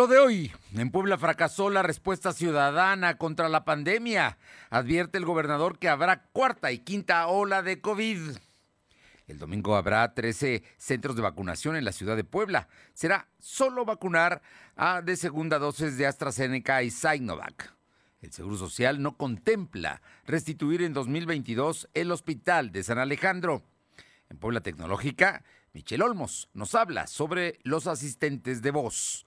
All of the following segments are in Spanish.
Lo de hoy, en Puebla fracasó la respuesta ciudadana contra la pandemia. Advierte el gobernador que habrá cuarta y quinta ola de COVID. El domingo habrá 13 centros de vacunación en la ciudad de Puebla. Será solo vacunar a de segunda dosis de AstraZeneca y Sinovac. El Seguro Social no contempla restituir en 2022 el hospital de San Alejandro. En Puebla Tecnológica, Michel Olmos nos habla sobre los asistentes de voz.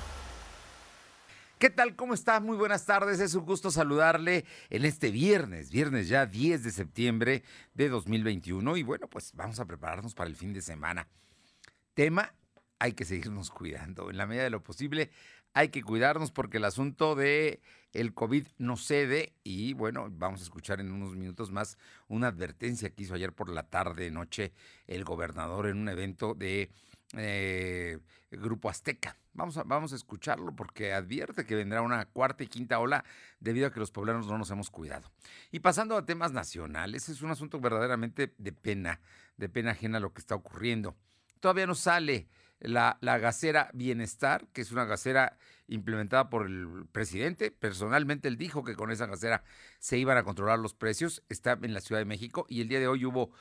¿Qué tal? ¿Cómo está? Muy buenas tardes. Es un gusto saludarle en este viernes, viernes ya 10 de septiembre de 2021. Y bueno, pues vamos a prepararnos para el fin de semana. Tema, hay que seguirnos cuidando. En la medida de lo posible, hay que cuidarnos porque el asunto de el COVID no cede y bueno, vamos a escuchar en unos minutos más una advertencia que hizo ayer por la tarde, noche, el gobernador en un evento de eh, Grupo Azteca. Vamos a, vamos a escucharlo porque advierte que vendrá una cuarta y quinta ola debido a que los poblanos no nos hemos cuidado. Y pasando a temas nacionales, es un asunto verdaderamente de pena, de pena ajena lo que está ocurriendo. Todavía no sale la, la gasera Bienestar, que es una gasera implementada por el presidente. Personalmente él dijo que con esa gasera se iban a controlar los precios. Está en la Ciudad de México y el día de hoy hubo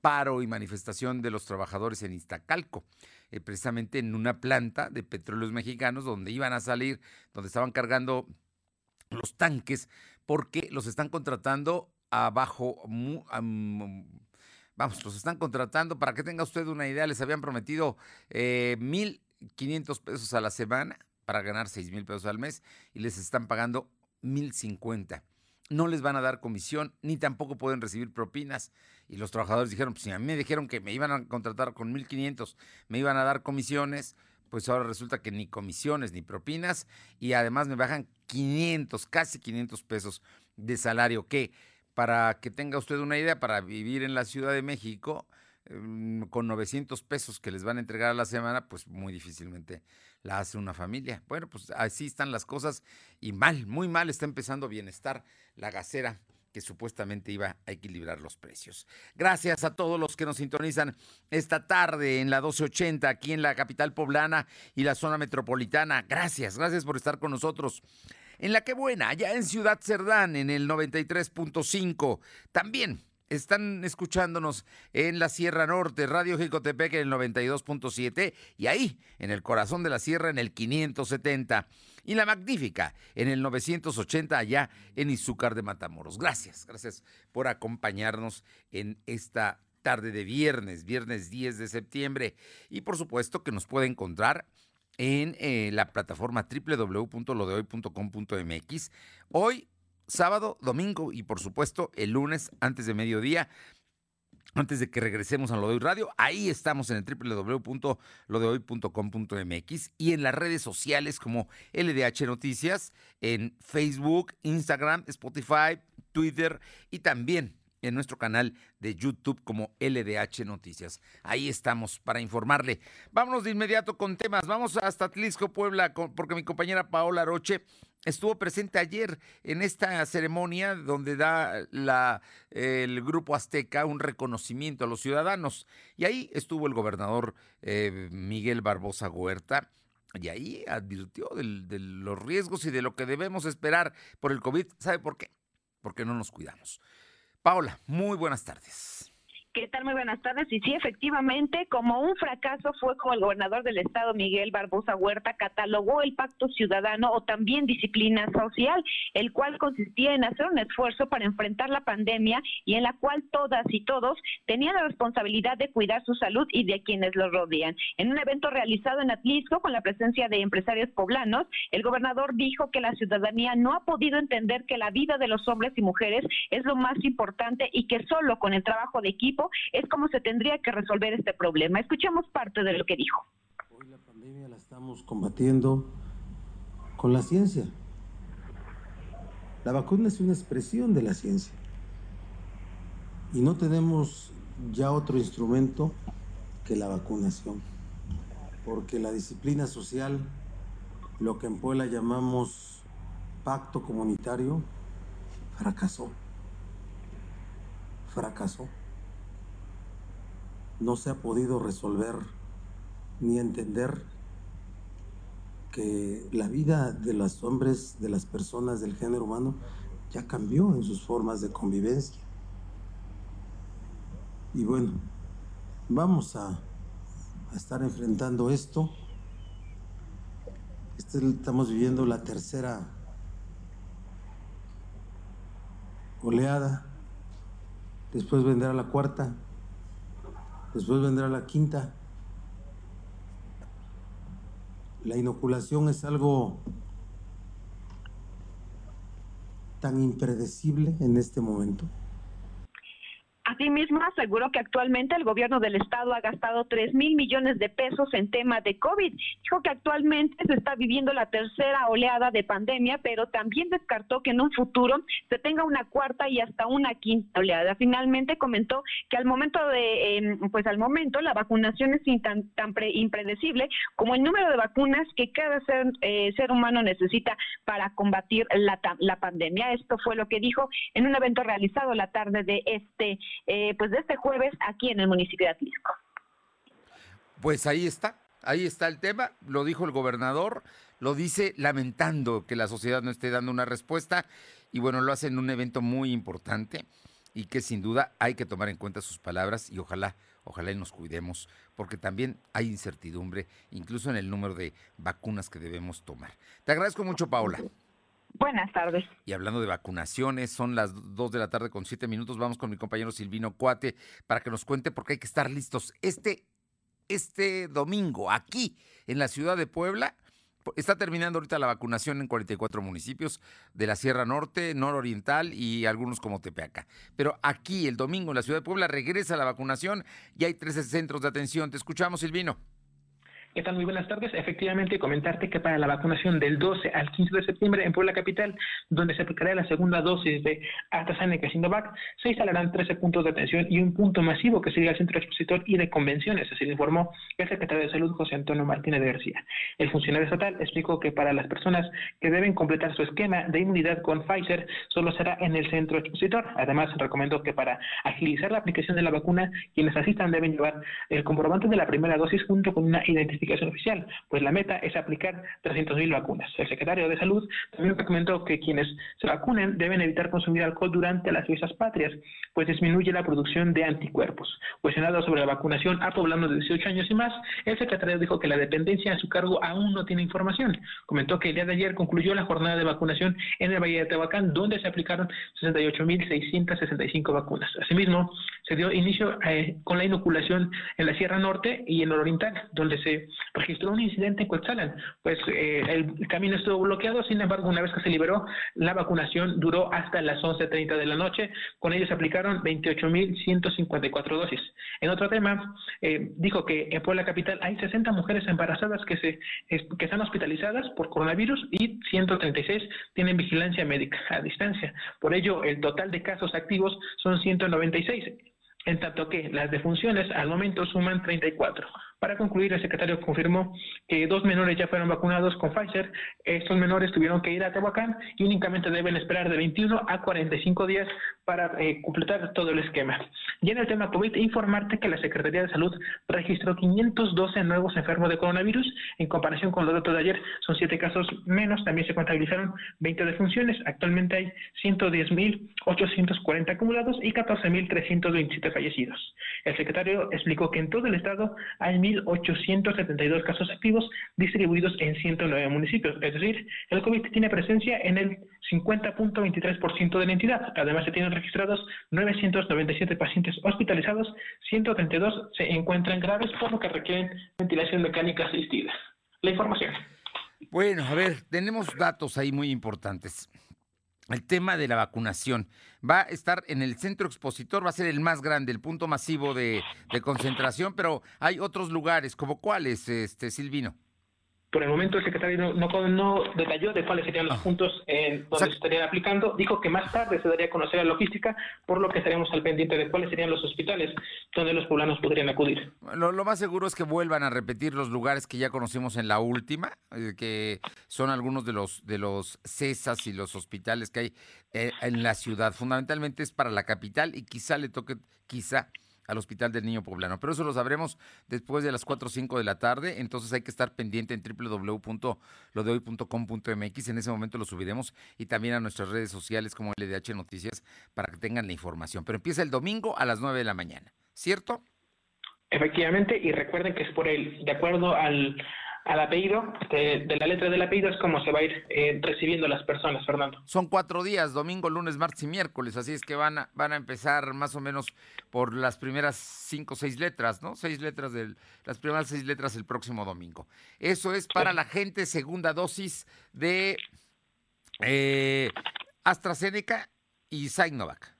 paro y manifestación de los trabajadores en Iztacalco, eh, precisamente en una planta de petróleos mexicanos donde iban a salir, donde estaban cargando los tanques, porque los están contratando abajo, vamos, los están contratando, para que tenga usted una idea, les habían prometido eh, 1.500 pesos a la semana para ganar 6 mil pesos al mes y les están pagando 1.050 no les van a dar comisión, ni tampoco pueden recibir propinas. Y los trabajadores dijeron, pues si a mí me dijeron que me iban a contratar con 1.500, me iban a dar comisiones, pues ahora resulta que ni comisiones ni propinas y además me bajan 500, casi 500 pesos de salario, que para que tenga usted una idea, para vivir en la Ciudad de México, mm, con 900 pesos que les van a entregar a la semana, pues muy difícilmente la hace una familia. Bueno, pues así están las cosas y mal, muy mal está empezando bienestar la gasera que supuestamente iba a equilibrar los precios. Gracias a todos los que nos sintonizan esta tarde en la 1280 aquí en la capital poblana y la zona metropolitana. Gracias, gracias por estar con nosotros. En la que buena, allá en Ciudad Cerdán en el 93.5. También están escuchándonos en la Sierra Norte, Radio Jicotepec en el 92.7 y ahí, en el corazón de la sierra, en el 570. Y la Magnífica en el 980 allá en Izúcar de Matamoros. Gracias, gracias por acompañarnos en esta tarde de viernes, viernes 10 de septiembre. Y por supuesto que nos puede encontrar en eh, la plataforma www.lodehoy.com.mx. Hoy sábado, domingo y por supuesto el lunes antes de mediodía. Antes de que regresemos a Lo de Hoy Radio, ahí estamos en el www.lodehoy.com.mx y en las redes sociales como LDH Noticias, en Facebook, Instagram, Spotify, Twitter y también en nuestro canal de YouTube como LDH Noticias. Ahí estamos para informarle. Vámonos de inmediato con temas. Vamos hasta Tlisco, Puebla, porque mi compañera Paola Roche estuvo presente ayer en esta ceremonia donde da el Grupo Azteca un reconocimiento a los ciudadanos. Y ahí estuvo el gobernador eh, Miguel Barbosa Huerta. Y ahí advirtió de los riesgos y de lo que debemos esperar por el COVID. ¿Sabe por qué? Porque no nos cuidamos. Paola, muy buenas tardes. ¿Qué tal? Muy buenas tardes. Y sí, efectivamente, como un fracaso fue como el gobernador del estado, Miguel Barbosa Huerta, catalogó el pacto ciudadano o también disciplina social, el cual consistía en hacer un esfuerzo para enfrentar la pandemia y en la cual todas y todos tenían la responsabilidad de cuidar su salud y de quienes los rodean. En un evento realizado en Atlisco con la presencia de empresarios poblanos, el gobernador dijo que la ciudadanía no ha podido entender que la vida de los hombres y mujeres es lo más importante y que solo con el trabajo de equipo es como se tendría que resolver este problema. Escuchemos parte de lo que dijo. Hoy la pandemia la estamos combatiendo con la ciencia. La vacuna es una expresión de la ciencia. Y no tenemos ya otro instrumento que la vacunación, porque la disciplina social, lo que en Puebla llamamos pacto comunitario, fracasó. Fracasó. No se ha podido resolver ni entender que la vida de los hombres, de las personas del género humano, ya cambió en sus formas de convivencia. Y bueno, vamos a, estar enfrentando esto. Este, estamos viviendo la tercera oleada, después vendrá la cuarta, después vendrá la quinta. La inoculación es algo tan impredecible en este momento. Asimismo, aseguró que actualmente el gobierno del estado ha gastado 3 mil millones de pesos en tema de COVID. Dijo que actualmente se está viviendo la tercera oleada de pandemia, pero también descartó que en un futuro se tenga una cuarta y hasta una quinta oleada. Finalmente comentó que al momento de, em, pues al momento la vacunación es tan, tan impredecible como el número de vacunas que cada ser, eh, ser humano necesita para combatir la, la pandemia. Esto fue lo que dijo en un evento realizado la tarde de este eh, pues de este jueves aquí en el municipio de Atlisco. Pues ahí está, ahí está el tema, lo dijo el gobernador, lo dice lamentando que la sociedad no esté dando una respuesta y bueno, lo hace en un evento muy importante y que sin duda hay que tomar en cuenta sus palabras y ojalá, ojalá y nos cuidemos, porque también hay incertidumbre, incluso en el número de vacunas que debemos tomar. Te agradezco mucho, Paola. Buenas tardes. Y hablando de vacunaciones, son las 2 de la tarde con 7 minutos. Vamos con mi compañero Silvino Cuate para que nos cuente porque hay que estar listos. Este, este domingo, aquí en la ciudad de Puebla, está terminando ahorita la vacunación en 44 municipios de la Sierra Norte, Nororiental y algunos como Tepeaca. Pero aquí, el domingo, en la ciudad de Puebla, regresa la vacunación y hay 13 centros de atención. Te escuchamos, Silvino. ¿Qué? Muy buenas tardes. Efectivamente, comentarte que para la vacunación del 12 al 15 de septiembre en Puebla Capital, donde se aplicará la segunda dosis de AstraZeneca y Sinovac, se instalarán 13 puntos de atención y un punto masivo que sería el centro expositor y de convenciones, así lo informó el secretario de Salud José Antonio Martínez de García. El funcionario estatal explicó que para las personas que deben completar su esquema de inmunidad con Pfizer, solo será en el centro expositor. Además, recomendó que para agilizar la aplicación de la vacuna, quienes asistan deben llevar el comprobante de la primera dosis junto con una identificación oficial, pues la meta es aplicar 300.000 vacunas. El secretario de Salud también comentó que quienes se vacunen deben evitar consumir alcohol durante las fiestas patrias, pues disminuye la producción de anticuerpos. Cuestionado sobre la vacunación a poblanos de 18 años y más, el secretario dijo que la dependencia a su cargo aún no tiene información. Comentó que el día de ayer concluyó la jornada de vacunación en el Valle de Tehuacán, donde se aplicaron 68.665 vacunas. Asimismo, se dio inicio eh, con la inoculación en la Sierra Norte y en el Oriental, donde se registró un incidente en Coetzalan. Pues eh, el camino estuvo bloqueado, sin embargo, una vez que se liberó, la vacunación duró hasta las 11.30 de la noche. Con ellos se aplicaron 28.154 dosis. En otro tema, eh, dijo que en Puebla Capital hay 60 mujeres embarazadas que, se, que están hospitalizadas por coronavirus y 136 tienen vigilancia médica a distancia. Por ello, el total de casos activos son 196 en tanto que las defunciones al momento suman 34. Para concluir, el secretario confirmó que dos menores ya fueron vacunados con Pfizer. Estos menores tuvieron que ir a Tehuacán y únicamente deben esperar de 21 a 45 días para eh, completar todo el esquema. Y en el tema COVID, informarte que la Secretaría de Salud registró 512 nuevos enfermos de coronavirus. En comparación con los datos de ayer, son 7 casos menos. También se contabilizaron 20 defunciones. Actualmente hay 110.840 acumulados y 14.327 fallecidos. El secretario explicó que en todo el estado hay 1.872 casos activos distribuidos en 109 municipios. Es decir, el COVID tiene presencia en el 50.23% de la entidad. Además, se tienen registrados 997 pacientes hospitalizados, 132 se encuentran graves, por lo que requieren ventilación mecánica asistida. La información. Bueno, a ver, tenemos datos ahí muy importantes el tema de la vacunación. Va a estar en el centro expositor, va a ser el más grande, el punto masivo de, concentración, pero hay otros lugares, como cuáles, este, Silvino. Por el momento el secretario no, no, detalló de cuáles serían los ah. puntos en donde se estarían aplicando. Dijo que más tarde se daría a conocer la logística, por lo que estaremos al pendiente de cuáles serían los hospitales donde los poblanos podrían acudir. Lo, lo más seguro es que vuelvan a repetir los lugares que ya conocimos en la última, eh, que son algunos de los de los CESAS y los hospitales que hay eh, en la ciudad. Fundamentalmente es para la capital y quizá le toque, quizá al Hospital del Niño Poblano. Pero eso lo sabremos después de las 4 o 5 de la tarde, entonces hay que estar pendiente en www.lodehoy.com.mx, en ese momento lo subiremos y también a nuestras redes sociales como LDH Noticias para que tengan la información. Pero empieza el domingo a las 9 de la mañana, ¿cierto? Efectivamente, y recuerden que es por el, de acuerdo al, al apellido, de, la letra del apellido es como se va a ir eh, recibiendo las personas, Fernando. Son cuatro días, domingo, lunes, martes y miércoles, así es que van a, van a empezar más o menos por las primeras cinco o seis letras, ¿no? Seis letras del, las primeras seis letras el próximo domingo. Eso es para la gente, segunda dosis de eh, AstraZeneca y Sinovac.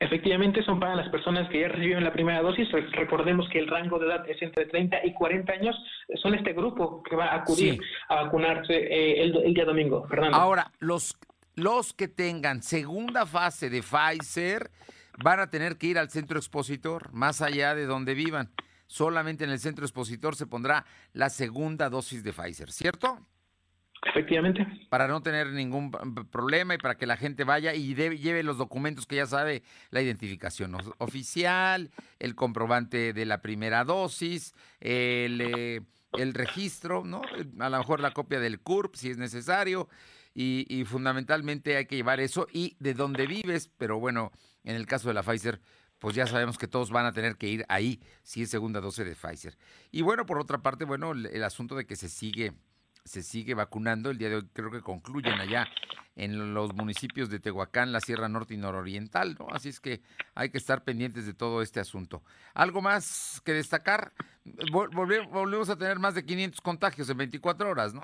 Efectivamente, son para las personas que ya recibieron la primera dosis. Recordemos que el rango de edad es entre 30 y 40 años. Son este grupo que va a acudir a vacunarse eh, el, día domingo. Fernando. Ahora, los, los que tengan segunda fase de Pfizer van a tener que ir al centro expositor, más allá de donde vivan. Solamente en el centro expositor se pondrá la segunda dosis de Pfizer, ¿cierto? Efectivamente. Para no tener ningún problema y para que la gente vaya y lleve los documentos que ya sabe, la identificación oficial, el comprobante de la primera dosis, el, eh, el registro, ¿no? A lo mejor la copia del CURP si es necesario. Y, fundamentalmente hay que llevar eso y de dónde vives, pero bueno, en el caso de la Pfizer, pues ya sabemos que todos van a tener que ir ahí si es segunda dosis de Pfizer. Y bueno, por otra parte, bueno, el asunto de que se sigue se sigue vacunando. El día de hoy creo que concluyen allá en los municipios de Tehuacán, la Sierra Norte y Nororiental, ¿no? Así es que hay que estar pendientes de todo este asunto. ¿Algo más que destacar? volvemos a tener más de 500 contagios en 24 horas, ¿no?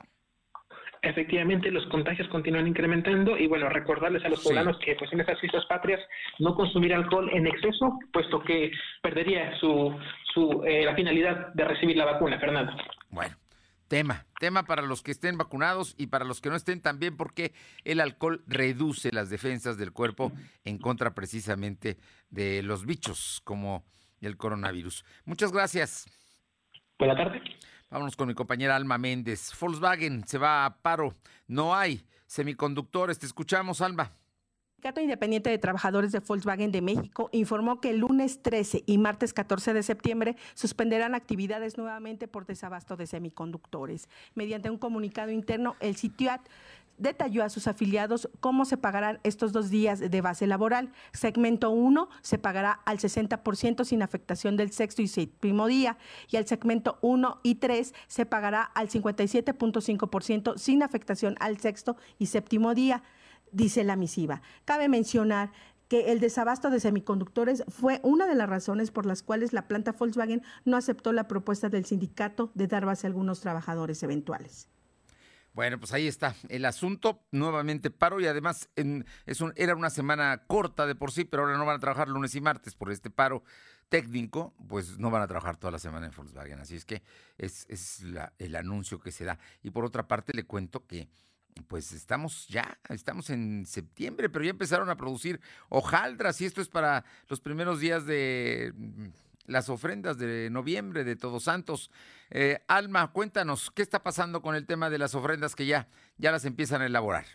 Efectivamente, los contagios continúan incrementando y bueno, recordarles a los poblanos que pues en estas fiestas patrias no consumir alcohol en exceso, puesto que perdería su, su eh, la finalidad de recibir la vacuna, Fernando. Bueno, Tema, tema para los que estén vacunados y para los que no estén también porque el alcohol reduce las defensas del cuerpo en contra precisamente de los bichos como el coronavirus. Muchas gracias. Buenas tardes. Vámonos con mi compañera Alma Méndez. Volkswagen se va a paro. No hay semiconductores. Te escuchamos, Alma. Sindicato Independiente de Trabajadores de Volkswagen de México informó que el lunes 13 y martes 14 de septiembre suspenderán actividades nuevamente por desabasto de semiconductores. Mediante un comunicado interno, el CITIAT detalló a sus afiliados cómo se pagarán estos dos días de base laboral. Segmento 1 se pagará al 60% sin afectación del sexto y séptimo día y al segmento 1 y 3 se pagará al 57.5% sin afectación al sexto y séptimo día dice la misiva. Cabe mencionar que el desabasto de semiconductores fue una de las razones por las cuales la planta Volkswagen no aceptó la propuesta del sindicato de dar base a algunos trabajadores eventuales. Bueno, pues ahí está el asunto. Nuevamente paro y además es era una semana corta de por sí, pero ahora no van a trabajar lunes y martes por este paro técnico, pues no van a trabajar toda la semana en Volkswagen. Así es que es el anuncio que se da. Y por otra parte le cuento que pues estamos ya, estamos en septiembre, pero ya empezaron a producir hojaldras y esto es para los primeros días de mm, las ofrendas de noviembre de Todos Santos. Eh, Alma, cuéntanos, ¿qué está pasando con el tema de las ofrendas que ya, ya las empiezan a elaborar?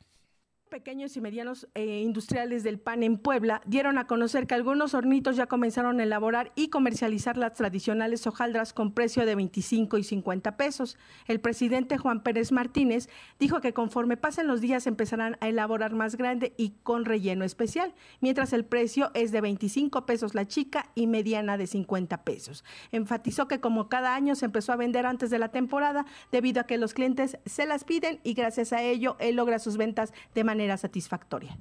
Pequeños y medianos eh, industriales del pan en Puebla dieron a conocer que algunos hornitos ya comenzaron a elaborar y comercializar las tradicionales hojaldras con precio de 25 y 50 pesos. El presidente Juan Pérez Martínez dijo que conforme pasen los días empezarán a elaborar más grande y con relleno especial, mientras el precio es de 25 pesos la chica y mediana de 50 pesos. Enfatizó que como cada año se empezó a vender antes de la temporada debido a que los clientes se las piden y gracias a ello él logra sus ventas de manera satisfactoria.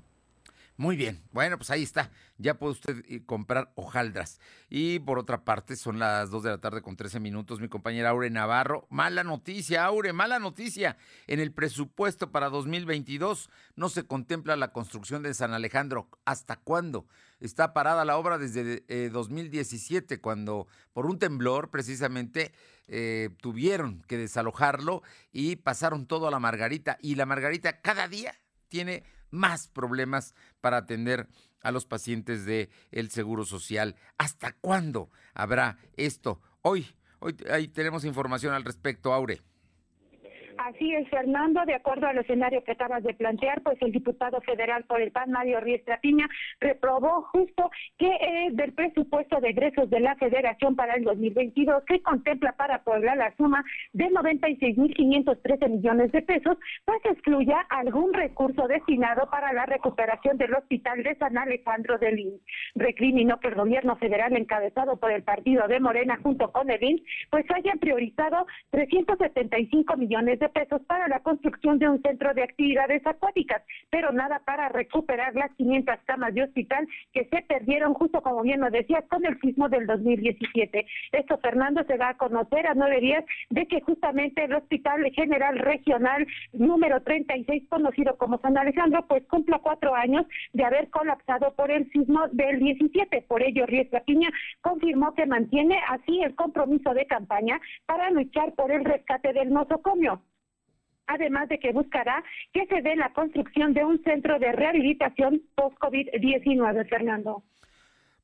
Muy bien, bueno, pues ahí está. Ya puede usted eh, comprar hojaldras. Y por otra parte, son las 2 de la tarde con 13 minutos. Mi compañera Aure Navarro. Mala noticia, Aure, mala noticia. En el presupuesto para 2022 no se contempla la construcción de San Alejandro. ¿Hasta cuándo? Está parada la obra desde 2017, eh, cuando por un temblor precisamente eh, tuvieron que desalojarlo y pasaron todo a la Margarita. Y la Margarita cada día tiene más problemas para atender a los pacientes del el Seguro Social. ¿Hasta cuándo habrá esto? Hoy, hoy ahí tenemos información al respecto, Aure. Así es, Fernando, de acuerdo al escenario que acabas de plantear, pues el diputado federal por el PAN, Mario Riestra Piña, reprobó justo que eh, del presupuesto de egresos de la Federación para el 2022, que contempla para Puebla la suma de 96.513 millones de pesos, pues excluya algún recurso destinado para la recuperación del Hospital de San Alejandro del INS. Recriminó que el gobierno federal encabezado por el partido de Morena junto con el pues hayan priorizado 375 millones de pesos para la construcción de un centro de actividades acuáticas, pero nada para recuperar las 500 camas de hospital que se perdieron justo como bien lo decía con el sismo del 2017. Esto, Fernando, se va a conocer a nueve días de que justamente el Hospital General Regional número 36, conocido como San Alejandro, pues cumpla cuatro años de haber colapsado por el sismo del 17. Por ello, Riestra Piña confirmó que mantiene así el compromiso de campaña para luchar por el rescate del nosocomio además de que buscará que se dé la construcción de un centro de rehabilitación post-COVID-19, Fernando.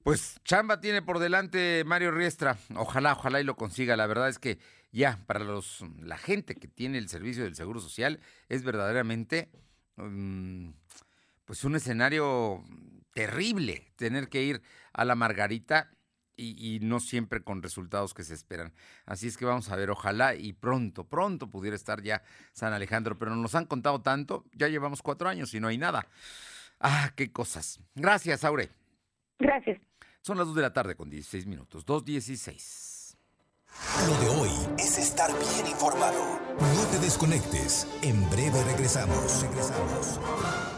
Pues chamba tiene por delante Mario Riestra. Ojalá, ojalá y lo consiga. La verdad es que ya para los la gente que tiene el servicio del Seguro Social es verdaderamente mm, pues un escenario terrible tener que ir a la Margarita y, no siempre con resultados que se esperan. Así es que vamos a ver, ojalá y pronto, pronto pudiera estar ya San Alejandro, pero nos han contado tanto, ya llevamos cuatro años y no hay nada. Ah, qué cosas. Gracias, Aure. Gracias. Son las dos de la tarde con 16 minutos, 2.16. Lo de hoy es estar bien informado. No te desconectes. En breve regresamos. Regresamos.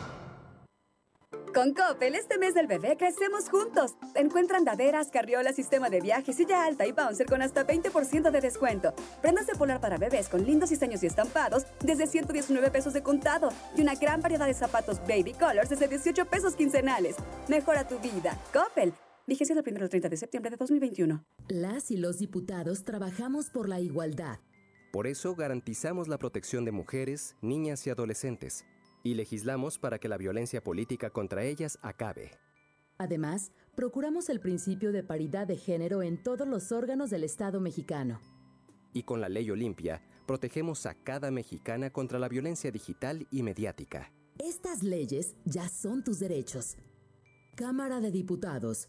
Con Coppel, este mes del bebé crecemos juntos. Encuentra andaderas, carriolas, sistema de viaje, silla alta y bouncer con hasta 20% de descuento. Prendas de polar para bebés con lindos diseños y estampados desde 119 pesos de contado. Y una gran variedad de zapatos baby colors desde 18 pesos quincenales. Mejora tu vida. Coppel. Vigencia del 1 al 30 de septiembre de 2021. Las y los diputados trabajamos por la igualdad. Por eso garantizamos la protección de mujeres, niñas y adolescentes y legislamos para que la violencia política contra ellas acabe. Además, procuramos el principio de paridad de género en todos los órganos del Estado mexicano. Y con la ley Olimpia, protegemos a cada mexicana contra la violencia digital y mediática. Estas leyes ya son tus derechos. Cámara de Diputados,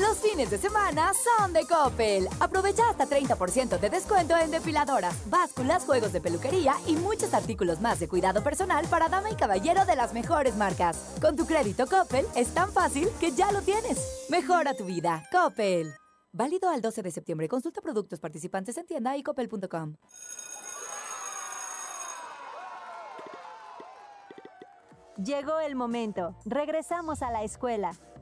los fines de semana son de Coppel. Aprovecha hasta 30% de descuento en depiladoras, básculas, juegos de peluquería y muchos artículos más de cuidado personal para dama y caballero de las mejores marcas. Con tu crédito Coppel es tan fácil que ya lo tienes. Mejora tu vida. Coppel. Válido al 12 de septiembre. Consulta productos participantes en tienda y coppel.com. Llegó el momento. Regresamos a la escuela.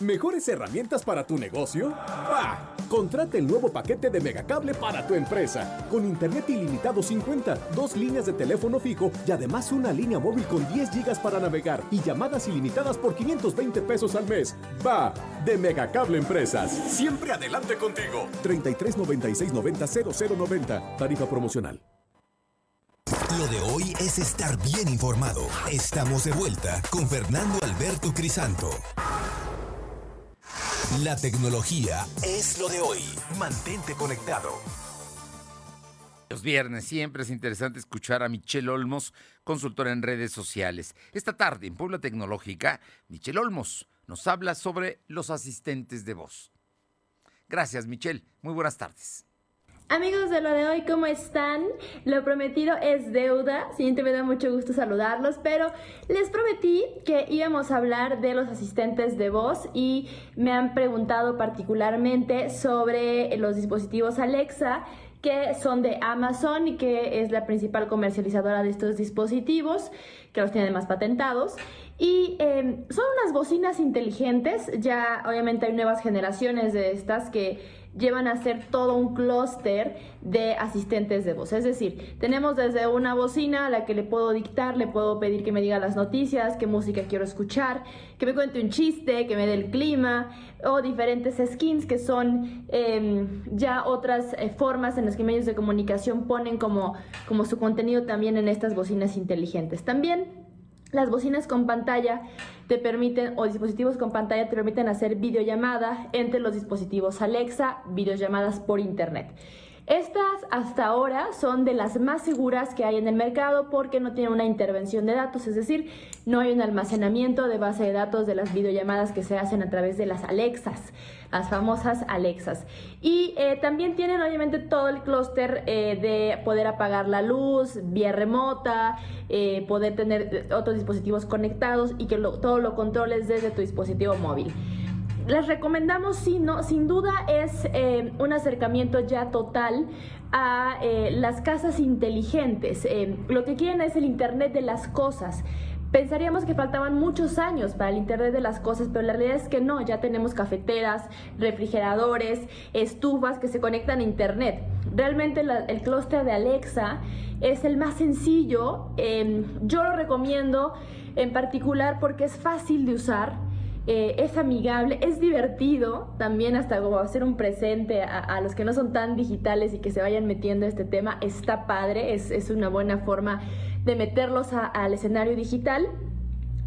¿Mejores herramientas para tu negocio? ¡Bah! Contrata el nuevo paquete de Megacable para tu empresa. Con internet ilimitado 50, dos líneas de teléfono fijo y además una línea móvil con 10 gigas para navegar y llamadas ilimitadas por 520 pesos al mes. ¡Va! De Megacable Empresas. Siempre adelante contigo. 33 96 90 0090. Tarifa promocional. Lo de hoy es estar bien informado. Estamos de vuelta con Fernando Alberto Crisanto. La tecnología es lo de hoy. Mantente conectado. Los viernes siempre es interesante escuchar a Michelle Olmos, consultora en redes sociales. Esta tarde en Puebla Tecnológica, Michelle Olmos nos habla sobre los asistentes de voz. Gracias, Michelle. Muy buenas tardes. Amigos de lo de hoy, ¿cómo están? Lo prometido es deuda. Siguiente me da mucho gusto saludarlos, pero les prometí que íbamos a hablar de los asistentes de voz y me han preguntado particularmente sobre los dispositivos Alexa que son de Amazon y que es la principal comercializadora de estos dispositivos, que los tiene más patentados. Y em, son unas bocinas inteligentes, ya obviamente hay nuevas generaciones de estas que llevan a ser todo un clúster de asistentes de voz. Es decir, tenemos desde una bocina a la que le puedo dictar, le puedo pedir que me diga las noticias, qué música quiero escuchar, que me cuente un chiste, que me dé el clima, o diferentes skins que son em, ya otras eh, formas en las que medios de comunicación ponen como, como su contenido también en estas bocinas inteligentes. También las bocinas con pantalla te permiten, o dispositivos con pantalla te permiten hacer videollamada entre los dispositivos Alexa, videollamadas por internet. Estas hasta ahora son de las más seguras que hay en el mercado porque no tienen una intervención de datos, es decir, no hay un almacenamiento de base de datos de las videollamadas que se hacen a través de las Alexas, las famosas Alexas. Y eh, también tienen obviamente todo el clúster eh, de poder apagar la luz vía remota, eh, poder tener otros dispositivos conectados y que todo lo controles desde tu dispositivo móvil les recomendamos, sí, no, sin duda es un acercamiento ya total a las casas inteligentes. Lo que quieren es el Internet de las cosas. Pensaríamos que faltaban muchos años para el Internet de las Cosas, pero la realidad es que no, ya tenemos cafeteras, refrigeradores, estufas que se conectan a Internet. Realmente el clúster de Alexa es el más sencillo. yo lo recomiendo en particular porque es fácil de usar, eh, es amigable, es divertido también hasta como hacer un presente a, los que no son tan digitales y que se vayan metiendo a este tema, está padre, es, una buena forma de meterlos al escenario digital.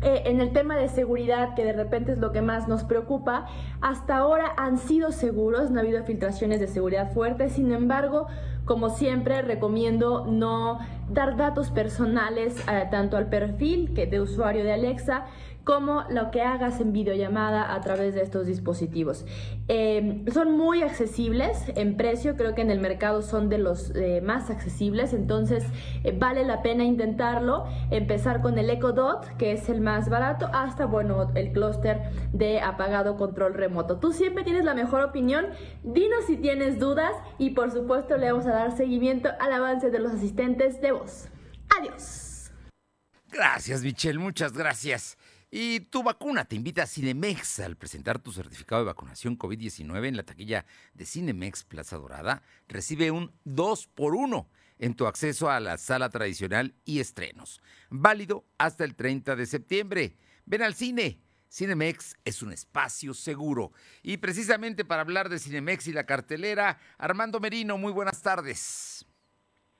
Eh, en el tema de seguridad, que de repente es lo que más nos preocupa, hasta ahora han sido seguros, no ha habido filtraciones de seguridad fuertes, sin embargo, como siempre, recomiendo no dar datos personales eh, tanto al perfil que de usuario de Alexa como lo que hagas en videollamada a través de estos dispositivos. Em, son muy accesibles en precio, creo que en el mercado son de los eh, más accesibles, entonces eh, vale la pena intentarlo, empezar con el Echo Dot, que es el más barato, hasta bueno, el clúster de apagado control remoto. Tú siempre tienes la mejor opinión, dinos si tienes dudas y por supuesto le vamos a dar seguimiento al avance de los asistentes de voz. Adiós. Gracias, Michelle, muchas gracias. Y tu vacuna te invita a Cinemex al presentar tu certificado de vacunación COVID-19 en la taquilla de Cinemex Plaza Dorada. Recibe un 2 por 1 en tu acceso a la sala tradicional y estrenos. Válido hasta el 30 de septiembre. Ven al cine. Cinemex es un espacio seguro. Y precisamente para hablar de Cinemex y la cartelera, Armando Merino, muy buenas tardes.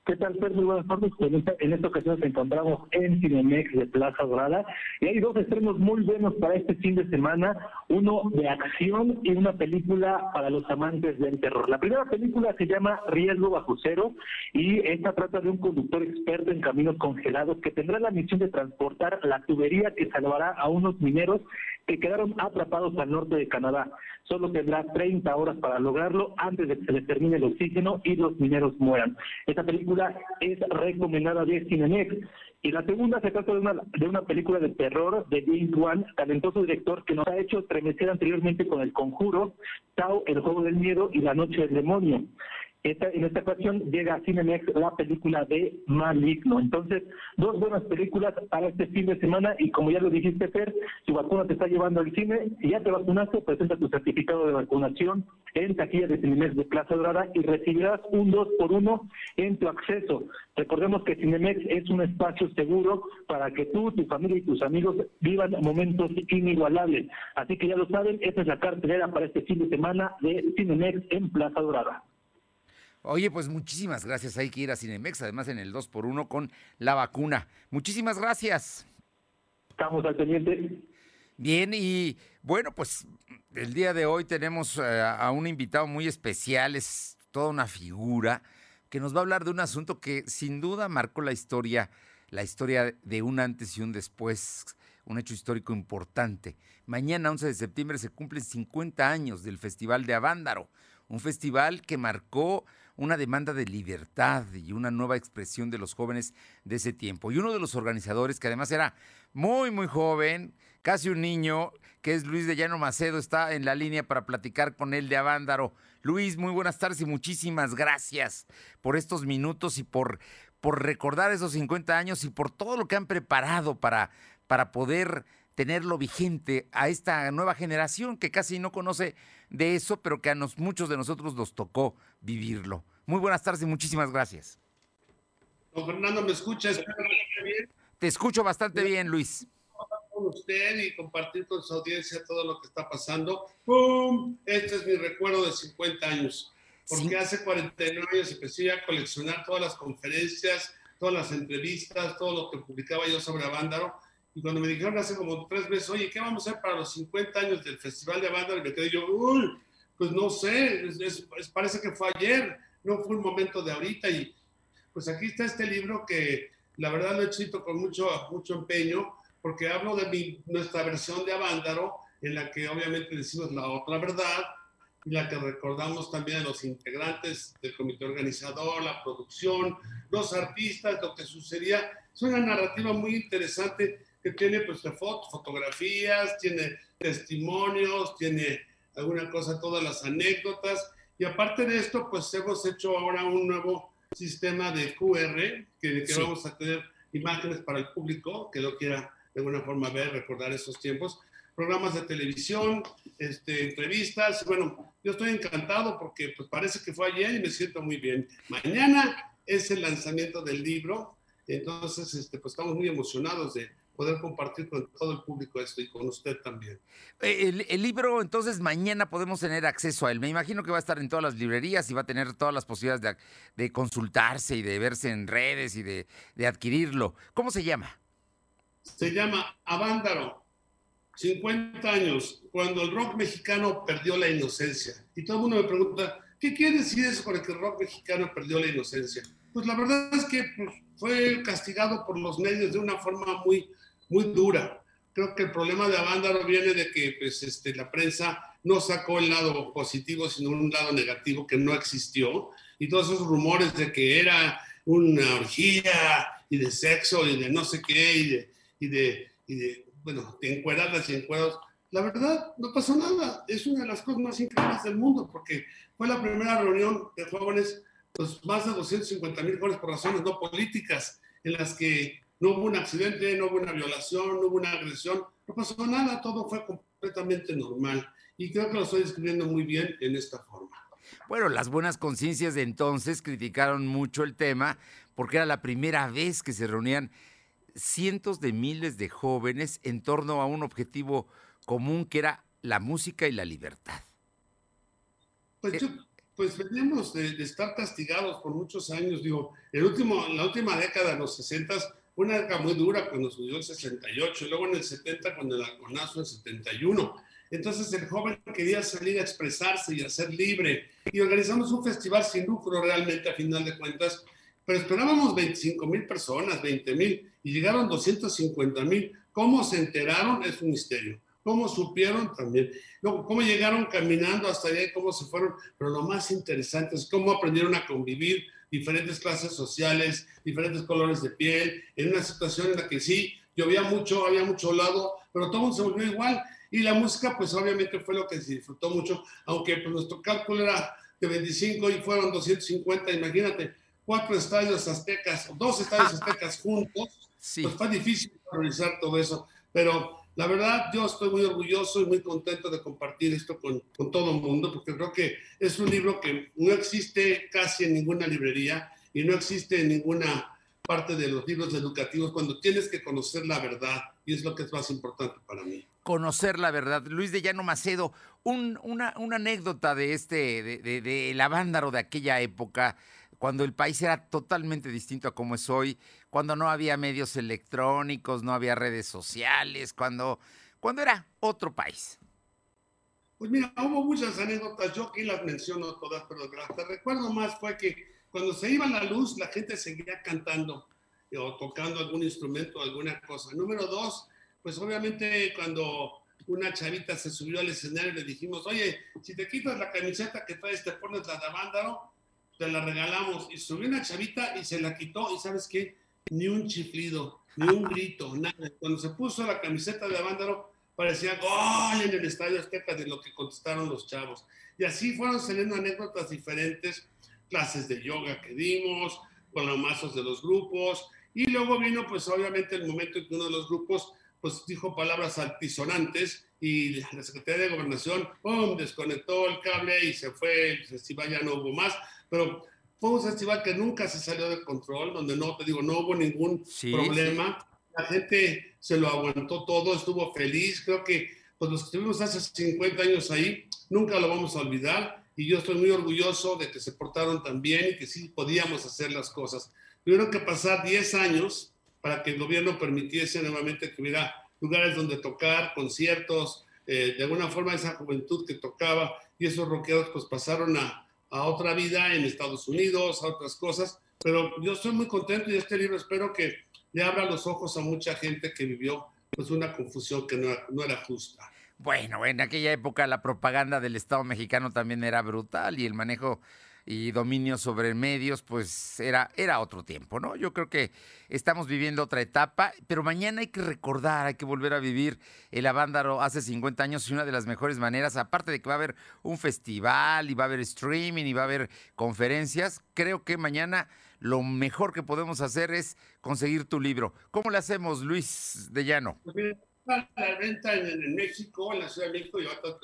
¿Qué tal, Fer? Muy buenas tardes. En esta, en esta ocasión nos encontramos en Cinemex de Plaza Dorada y hay dos estrenos muy buenos para este fin de semana, uno de acción y una película para los amantes del terror. La primera película se llama Riesgo bajo cero y esta trata de un conductor experto en caminos congelados que tendrá la misión de transportar la tubería que salvará a unos mineros que quedaron atrapados al norte de Canadá. Solo tendrá 30 horas para lograrlo antes de que se les termine el oxígeno y los mineros mueran. Esta película es recomendada de Cinemex. Y la segunda se trata de una, de una película de terror de James Wan, talentoso director que nos ha hecho estremecer anteriormente con El Conjuro, Tao, El Juego del Miedo y La Noche del Demonio en esta ocasión llega a Cinemex la película de Maligno. Entonces, dos buenas películas para este fin de semana y como ya lo dijiste, Fer, tu vacuna te está llevando al cine, si ya te vacunaste, presenta tu certificado de vacunación en taquilla de Cinemex de Plaza Dorada y recibirás un 2 por 1 en tu acceso. Recordemos que Cinemex es un espacio seguro para que tú, tu familia y tus amigos vivan momentos inigualables. Así que ya lo saben, esta es la cartelera para este fin de semana de Cinemex en Plaza Dorada. Oye, pues muchísimas gracias. Hay que ir a Cinemex, además en el 2x1 con la vacuna. Muchísimas gracias. Estamos al pendiente. Bien, y bueno, pues el día de hoy tenemos eh, a un invitado muy especial, es toda una figura que nos va a hablar de un asunto que sin duda marcó la historia, la historia de un antes y un después, un hecho histórico importante. Mañana, 11 de septiembre, se cumplen 50 años del Festival de Avándaro, un festival que marcó una demanda de libertad y una nueva expresión de los jóvenes de ese tiempo. Y uno de los organizadores, que además era muy, muy joven, casi un niño, que es Luis de Llano Macedo, está en la línea para platicar con él de Avándaro. Luis, muy buenas tardes y muchísimas gracias por estos minutos y por, por recordar esos 50 años y por todo lo que han preparado para, para poder tenerlo vigente a esta nueva generación que casi no conoce de eso, pero que a nos, muchos de nosotros nos tocó vivirlo. Muy buenas tardes y muchísimas gracias. Don Fernando, ¿me escuchas? Te escucho bastante bien, Luis. Con usted y compartir con su audiencia todo lo que está pasando. ¡Pum! Este es mi recuerdo de 50 años. Porque hace 49 años empecé a coleccionar todas las conferencias, todas las entrevistas, todo lo que publicaba yo sobre Avándaro y cuando me dijeron hace como tres meses, oye, ¿qué vamos a hacer para los 50 años del Festival de Banda? Y me quedé yo, uy, pues no sé, es, parece que fue ayer, no fue un momento de ahorita. Y pues aquí está este libro que la verdad lo he escrito con mucho, mucho empeño, porque hablo de mi, nuestra versión de Avándaro, en la que obviamente decimos la otra verdad, y la que recordamos también a los integrantes del comité organizador, la producción, los artistas, lo que sucedía. Es una narrativa muy interesante que tiene pues fotos, fotografías, tiene testimonios, tiene alguna cosa, todas las anécdotas. Y aparte de esto, pues hemos hecho ahora un nuevo sistema de QR, que, que vamos a tener imágenes para el público que lo quiera de alguna forma ver, recordar esos tiempos. Programas de televisión, este, entrevistas. Bueno, yo estoy encantado porque pues parece que fue ayer y me siento muy bien. Mañana es el lanzamiento del libro, entonces este, pues estamos muy emocionados de, poder compartir con todo el público esto y con usted también. Eh, el, libro, entonces, mañana podemos tener acceso a él. Me imagino que va a estar en todas las librerías y va a tener todas las posibilidades de, consultarse y de verse en redes y de, adquirirlo. ¿Cómo se llama? Se llama Avándaro. 50 años, cuando el rock mexicano perdió la inocencia. Y todo el mundo me pregunta, ¿qué quiere decir eso con el que el rock mexicano perdió la inocencia? Pues la verdad es que pues, fue castigado por los medios de una forma muy muy dura. Creo que el problema de Avándaro viene de que pues, este, la prensa no sacó el lado positivo, sino un lado negativo que no existió. Y todos esos rumores de que era una orgía y de sexo y de no sé qué y de, y de, y de bueno, de encueradas y encuerados. La verdad, no pasó nada. Es una de las cosas más increíbles del mundo porque fue la primera reunión de jóvenes, pues más de 250 mil jóvenes por razones no políticas, en las que no hubo un accidente, no hubo una violación, no hubo una agresión, no pasó nada, todo fue completamente normal. Y creo que lo estoy describiendo muy bien en esta forma. Bueno, las buenas conciencias de entonces criticaron mucho el tema porque era la primera vez que se reunían cientos de miles de jóvenes en torno a un objetivo común que era la música y la libertad. Pues, eh, pues veníamos de, estar castigados por muchos años. Digo, el último, en la última década, de los 60, una época muy dura cuando subió el 68, y luego en el 70 con el alconazo en 71. Entonces el joven quería salir a expresarse y a ser libre. Y organizamos un festival sin lucro realmente a final de cuentas, pero esperábamos 25 mil personas, 20 mil, y llegaron 250 mil. ¿Cómo se enteraron? Es un misterio. ¿Cómo supieron? También. ¿cómo llegaron caminando hasta allá y cómo se fueron? Pero lo más interesante es cómo aprendieron a convivir, diferentes clases sociales, diferentes colores de piel, en una situación en la que sí, llovía mucho, había mucho lado, pero todo se volvió igual. Y la música, pues obviamente fue lo que se disfrutó mucho, aunque pues, nuestro cálculo era de 25 y fueron 250, imagínate, cuatro estadios aztecas, dos estadios aztecas juntos, pues fue difícil realizar todo eso, pero la verdad, yo estoy muy orgulloso y muy contento de compartir esto con, todo el mundo, porque creo que es un libro que no existe casi en ninguna librería y no existe en ninguna parte de los libros educativos cuando tienes que conocer la verdad y es lo que es más importante para mí. Conocer la verdad. Luis de Llano Macedo, una, una, anécdota de este, de, de, de, el de aquella época cuando el país era totalmente distinto a como es hoy, cuando no había medios electrónicos, no había redes sociales, cuando, cuando era otro país. Pues mira, hubo muchas anécdotas, yo aquí las menciono todas, pero las que recuerdo más fue que cuando se iba la luz, la gente seguía cantando eh, o tocando algún instrumento, alguna cosa. Número dos, pues obviamente cuando una chavita se subió al escenario le dijimos, oye, si te quitas la camiseta que traes, te pones la de Avándaro, te la regalamos. Y subió una chavita y se la quitó y sabes qué, ni un chiflido, ni un grito, nada. Cuando se puso la camiseta de Avándaro, parecía gol en el estadio Azteca de lo que contestaron los chavos. Y así fueron saliendo anécdotas diferentes, clases de yoga que dimos, con los mazos de los grupos, y luego vino pues obviamente el momento en que uno de los grupos pues dijo palabras altisonantes y la Secretaría de Gobernación, ¡pum!, desconectó el cable y se fue, el festival ya no hubo más, pero fue un festival que nunca se salió de control, donde no, te digo, no hubo ningún problema la gente se lo aguantó todo, estuvo feliz. Creo que pues, los que estuvimos hace 50 años ahí, nunca lo vamos a olvidar. Y yo estoy muy orgulloso de que se portaron tan bien y que sí podíamos hacer las cosas. Tuvieron que pasar 10 años para que el gobierno permitiese nuevamente que hubiera lugares donde tocar, conciertos, eh, de alguna forma esa juventud que tocaba y esos rockeros pues pasaron a, a otra vida en Estados Unidos, a otras cosas. Pero yo estoy muy contento y este libro espero que le abra los ojos a mucha gente que vivió pues una confusión que no, era justa. Bueno, en aquella época la propaganda del Estado mexicano también era brutal y el manejo y dominio sobre medios, pues era, era otro tiempo, ¿no? Yo creo que estamos viviendo otra etapa, pero mañana hay que recordar, hay que volver a vivir el Avándaro hace 50 años y una de las mejores maneras, aparte de que va a haber un festival y va a haber streaming y va a haber conferencias, creo que mañana lo mejor que podemos hacer es conseguir tu libro. ¿Cómo le hacemos, Luis de Llano? Pues la venta en, México, en la Ciudad de México y otras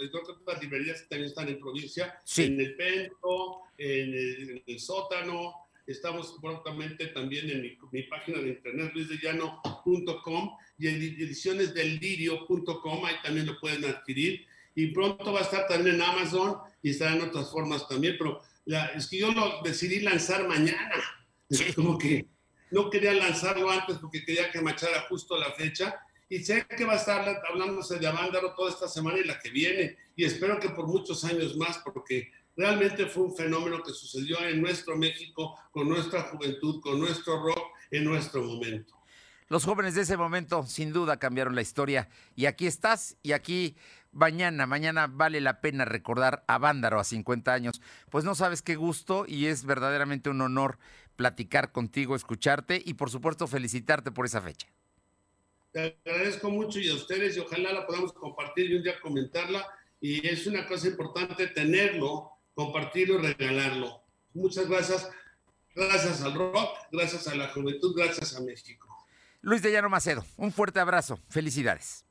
librerías que también están en provincia, en el Pento, en el, Sótano. Estamos prontamente también en mi, página de internet, luisdellano.com y en edicionesdellirio.com, ahí también lo pueden adquirir. Y pronto va a estar también en Amazon y estará en otras formas también, pero es que yo lo decidí lanzar mañana. Es como que no quería lanzarlo antes porque quería que machara justo la fecha. Y sé que va a estar hablándose de Avándaro toda esta semana y la que viene. Y espero que por muchos años más, porque realmente fue un fenómeno que sucedió en nuestro México, con nuestra juventud, con nuestro rock, en nuestro momento. Los jóvenes de ese momento sin duda cambiaron la historia. Y aquí estás y aquí mañana, mañana vale la pena recordar a Vándaro a 50 años. Pues no sabes qué gusto y es verdaderamente un honor platicar contigo, escucharte y por supuesto felicitarte por esa fecha. Te agradezco mucho y a ustedes y ojalá la podamos compartir y un día comentarla. Y es una cosa importante tenerlo, compartirlo regalarlo. Muchas gracias. Gracias al rock, gracias a la juventud, gracias a México. Luis de Llano Macedo, un fuerte abrazo. Felicidades.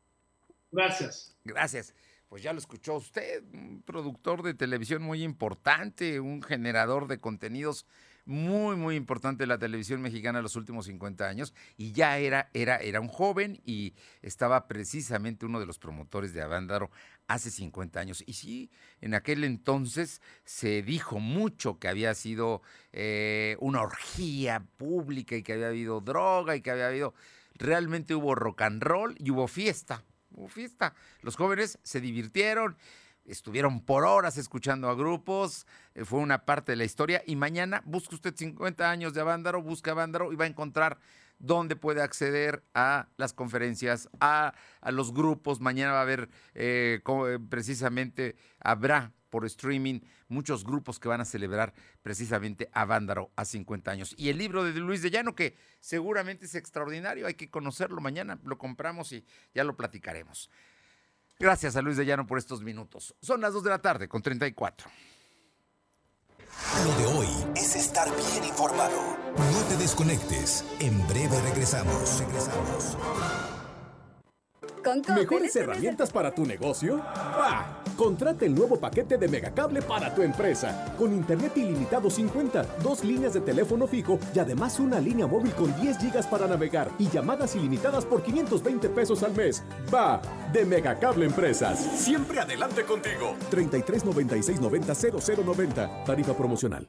Gracias. Gracias. Pues ya lo escuchó usted, un productor de televisión muy importante, un generador de contenidos muy, muy importante la televisión mexicana en los últimos 50 años. Y ya era, era, era un joven y estaba precisamente uno de los promotores de Avándaro hace 50 años. Y sí, en aquel entonces se dijo mucho que había sido eh, una orgía pública y que había habido droga y que había habido... Realmente hubo rock and roll y hubo fiesta fiesta. Los jóvenes se divirtieron, estuvieron por horas escuchando a grupos, eh, fue una parte de la historia. Y mañana busque usted 50 años de Avándaro, busca Avándaro y va a encontrar dónde puede acceder a las conferencias, a, los grupos. Mañana va a haber, eh, eh, precisamente, habrá por streaming muchos grupos que van a celebrar precisamente a a 50 años. Y el libro de Luis de Llano, que seguramente es extraordinario, hay que conocerlo mañana, lo compramos y ya lo platicaremos. Gracias a Luis de Llano por estos minutos. Son las 2 de la tarde con 34. Lo de hoy es estar bien informado. No te desconectes. En breve regresamos. Regresamos. ¿Mejores herramientas para tu negocio? ¡Bah! Contrata el nuevo paquete de Megacable para tu empresa. Con internet ilimitado 50, dos líneas de teléfono fijo y además una línea móvil con 10 gigas para navegar y llamadas ilimitadas por 520 pesos al mes. ¡Va! De Megacable Empresas. Siempre adelante contigo. 33 96 90 0090. Tarifa promocional.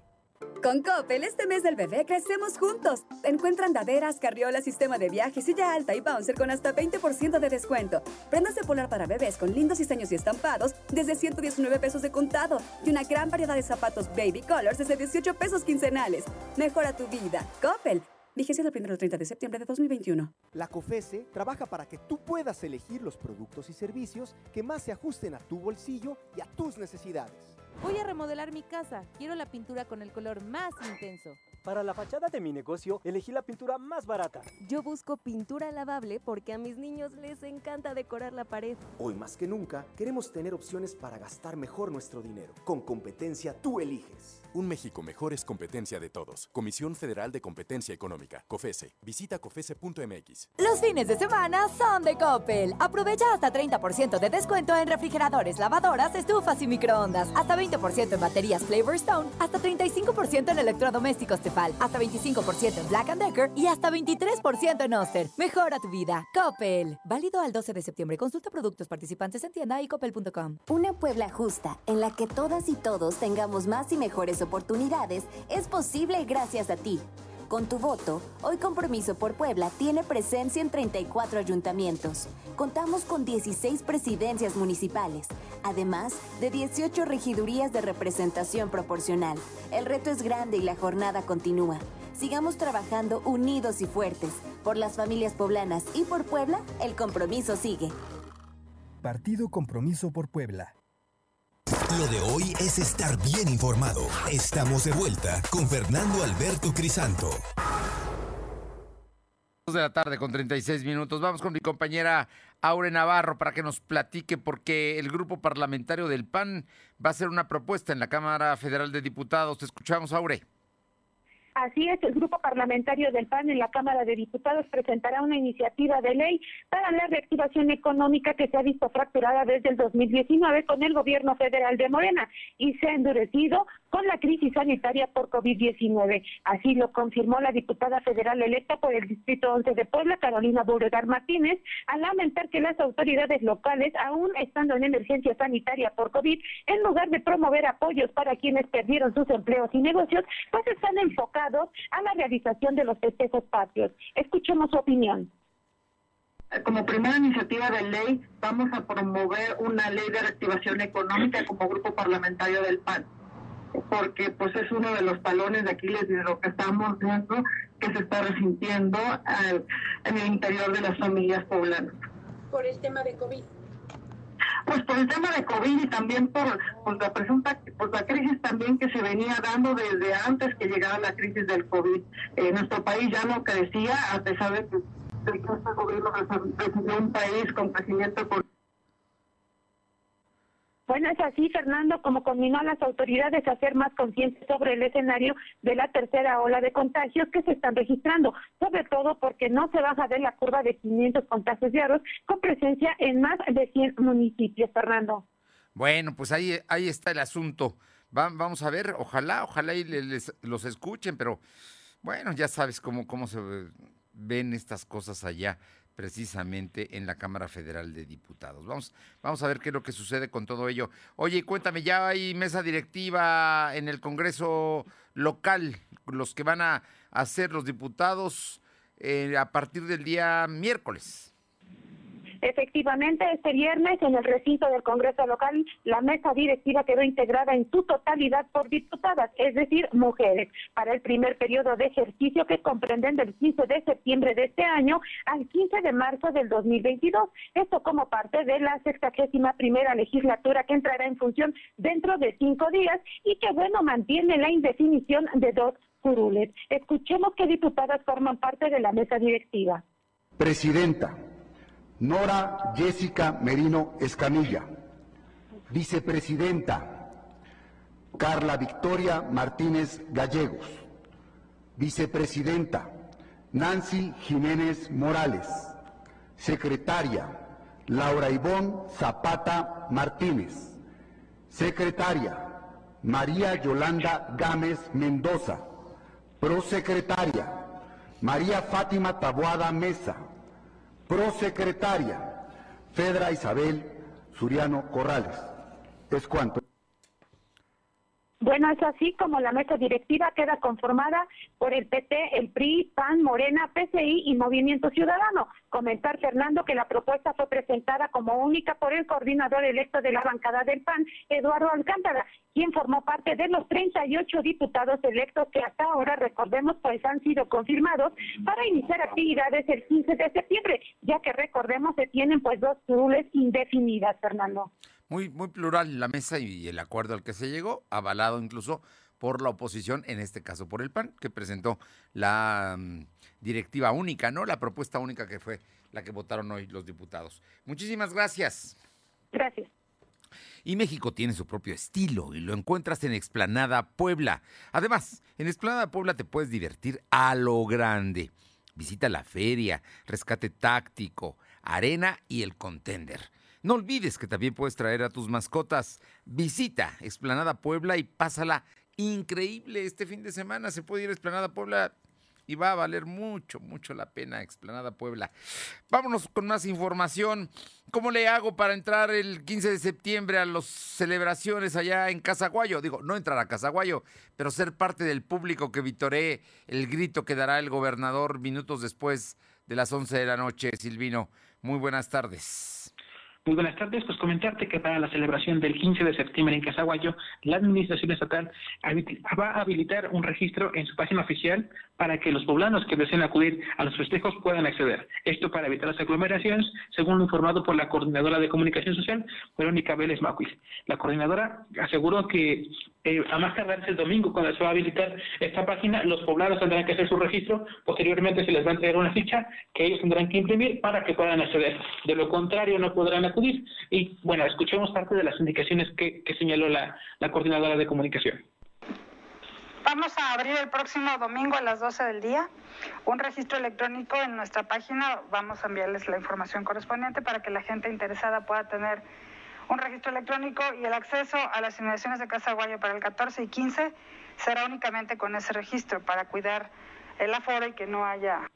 Con Coppel, este mes del bebé crecemos juntos. Encuentra andaderas, carriolas, sistema de viaje, silla alta y bouncer con hasta 20% de descuento. Prendas de polar para bebés con lindos diseños y estampados desde 119 pesos de contado. Y una gran variedad de zapatos baby colors desde 18 pesos quincenales. Mejora tu vida. Coppel. Vigencia del 1 al 30 de septiembre de 2021. La COFESE trabaja para que tú puedas elegir los productos y servicios que más se ajusten a tu bolsillo y a tus necesidades. Voy a remodelar mi casa. Quiero la pintura con el color más intenso. Para la fachada de mi negocio, elegí la pintura más barata. Yo busco pintura lavable porque a mis niños les encanta decorar la pared. Hoy más que nunca, queremos tener opciones para gastar mejor nuestro dinero. Con competencia tú eliges. Un México mejor es competencia de todos. Comisión Federal de Competencia Económica, COFESE. Visita COFESE.mx. Los fines de semana son de Coppel. Aprovecha hasta 30% de descuento en refrigeradores, lavadoras, estufas y microondas. Hasta 20% en baterías Flavor Stone. Hasta 35% en electrodomésticos Tefal. Hasta 25% en Black Decker. Y hasta 23% en Oster. Mejora tu vida. Coppel. Válido al 12 de septiembre. Consulta productos participantes en tienda y coppel.com. Una Puebla justa, en la que todas y todos tengamos más y mejores oportunidades, es posible gracias a ti. Con tu voto, hoy Compromiso por Puebla tiene presencia en 34 ayuntamientos. Contamos con 16 presidencias municipales, además de 18 regidurías de representación proporcional. El reto es grande y la jornada continúa. Sigamos trabajando unidos y fuertes. Por las familias poblanas y por Puebla, el compromiso sigue. Partido Compromiso por Puebla. Lo de hoy es estar bien informado. Estamos de vuelta con Fernando Alberto Crisanto. de la tarde con 36 minutos. Vamos con mi compañera Aure Navarro para que nos platique porque el grupo parlamentario del PAN va a hacer una propuesta en la Cámara Federal de Diputados. Te escuchamos, Aure. Así es, el grupo parlamentario del PAN en la Cámara de Diputados presentará una iniciativa de ley para la reactivación económica que se ha visto fracturada desde el 2019 con el gobierno federal de Morena y se ha endurecido con la crisis sanitaria por COVID-19. Así lo confirmó la diputada federal electa por el Distrito 11 de Puebla, Carolina Beauregard Martínez, al lamentar que las autoridades locales, aún estando en emergencia sanitaria por COVID, en lugar de promover apoyos para quienes perdieron sus empleos y negocios, pues están enfocados a la realización de los festejos patrios. Escuchemos su opinión. Como primera iniciativa de ley, vamos a promover una ley de reactivación económica como grupo parlamentario del PAN porque pues es uno de los talones de Aquiles de lo que estamos viendo que se está resintiendo en el interior de las familias poblanas. Por el tema de COVID. Pues por el tema de COVID y también por pues, la presunta, pues la crisis también que se venía dando desde antes que llegara la crisis del COVID. Eh, nuestro país ya no crecía, a pesar de que, de que este gobierno recibió un país con crecimiento económico bueno, es así, Fernando, como combinó a las autoridades a ser más conscientes sobre el escenario de la tercera ola de contagios que se están registrando, sobre todo porque no se baja de la curva de 500 contagios diarios con presencia en más de 100 municipios, Fernando. Bueno, pues ahí, ahí está el asunto. vamos a ver, ojalá, ojalá y les, los escuchen, pero bueno, ya sabes cómo, cómo se ven estas cosas allá precisamente en la Cámara Federal de Diputados. Vamos, vamos a ver qué es lo que sucede con todo ello. Oye, cuéntame, ya hay mesa directiva en el Congreso local, los que van a hacer los diputados eh, a partir del día miércoles. Efectivamente, este viernes en el recinto del Congreso local, la mesa directiva quedó integrada en su totalidad por diputadas, es decir, mujeres, para el primer periodo de ejercicio que comprenden del 15 de septiembre de este año al 15 de marzo del 2022. Esto como parte de la sexagésima primera legislatura que entrará en función dentro de cinco días y que, bueno, mantiene la indefinición de dos curules. Escuchemos qué diputadas forman parte de la mesa directiva. Presidenta. Nora Jessica Merino Escamilla. Vicepresidenta, Carla Victoria Martínez Gallegos. Vicepresidenta, Nancy Jiménez Morales. Secretaria, Laura Ivón Zapata Martínez. Secretaria, María Yolanda Gámez Mendoza. Prosecretaria, María Fátima Taboada Mesa. Prosecretaria, Fedra Isabel Suriano Corrales. Es cuanto. Bueno, es así como la mesa directiva queda conformada por el PT, el PRI, PAN, Morena, PCI y Movimiento Ciudadano. Comentar, Fernando, que la propuesta fue presentada como única por el coordinador electo de la bancada del PAN, Eduardo Alcántara, quien formó parte de los 38 diputados electos que hasta ahora, recordemos, pues han sido confirmados para iniciar actividades el 15 de septiembre, ya que recordemos se tienen pues dos curules indefinidas, Fernando muy, muy plural la mesa y el acuerdo al que se llegó, avalado incluso por la oposición, en este caso por el PAN, que presentó la mm, directiva única, ¿no? La propuesta única que fue la que votaron hoy los diputados. Muchísimas gracias. Gracias. Y México tiene su propio estilo y lo encuentras en Explanada Puebla. Además, en Explanada Puebla te puedes divertir a lo grande. Visita la feria, rescate táctico, arena y el contender. No olvides que también puedes traer a tus mascotas. Visita Explanada Puebla y pásala increíble este fin de semana. Se puede ir a Explanada Puebla y va a valer mucho, mucho la pena Explanada Puebla. Vámonos con más información. ¿Cómo le hago para entrar el 15 de septiembre a las celebraciones allá en Casaguayo? Digo, no entrar a Casaguayo, pero ser parte del público que vitoree el grito que dará el gobernador minutos después de las 11 de la noche. Silvino, muy buenas tardes. Muy buenas tardes. Pues comentarte que para la celebración del 15 de septiembre en Casaguayo, la Administración Estatal va a habilitar un registro en su página oficial para que los poblanos que deseen acudir a los festejos puedan acceder. Esto para evitar las aglomeraciones, según lo informado por la Coordinadora de Comunicación Social, Verónica Vélez Macuil. La coordinadora aseguró que eh, a más tardarse el domingo, cuando se va a habilitar esta página, los poblados tendrán que hacer su registro, posteriormente se les va a entregar una ficha que ellos tendrán que imprimir para que puedan acceder. De lo contrario, no podrán acceder y bueno, escuchemos parte de las indicaciones que, señaló la, la coordinadora de comunicación. Vamos a abrir el próximo domingo a las 12 del día un registro electrónico en nuestra página. Vamos a enviarles la información correspondiente para que la gente interesada pueda tener un registro electrónico y el acceso a las inmediaciones de Casa Guayo para el 14 y 15 será únicamente con ese registro para cuidar el aforo y que no haya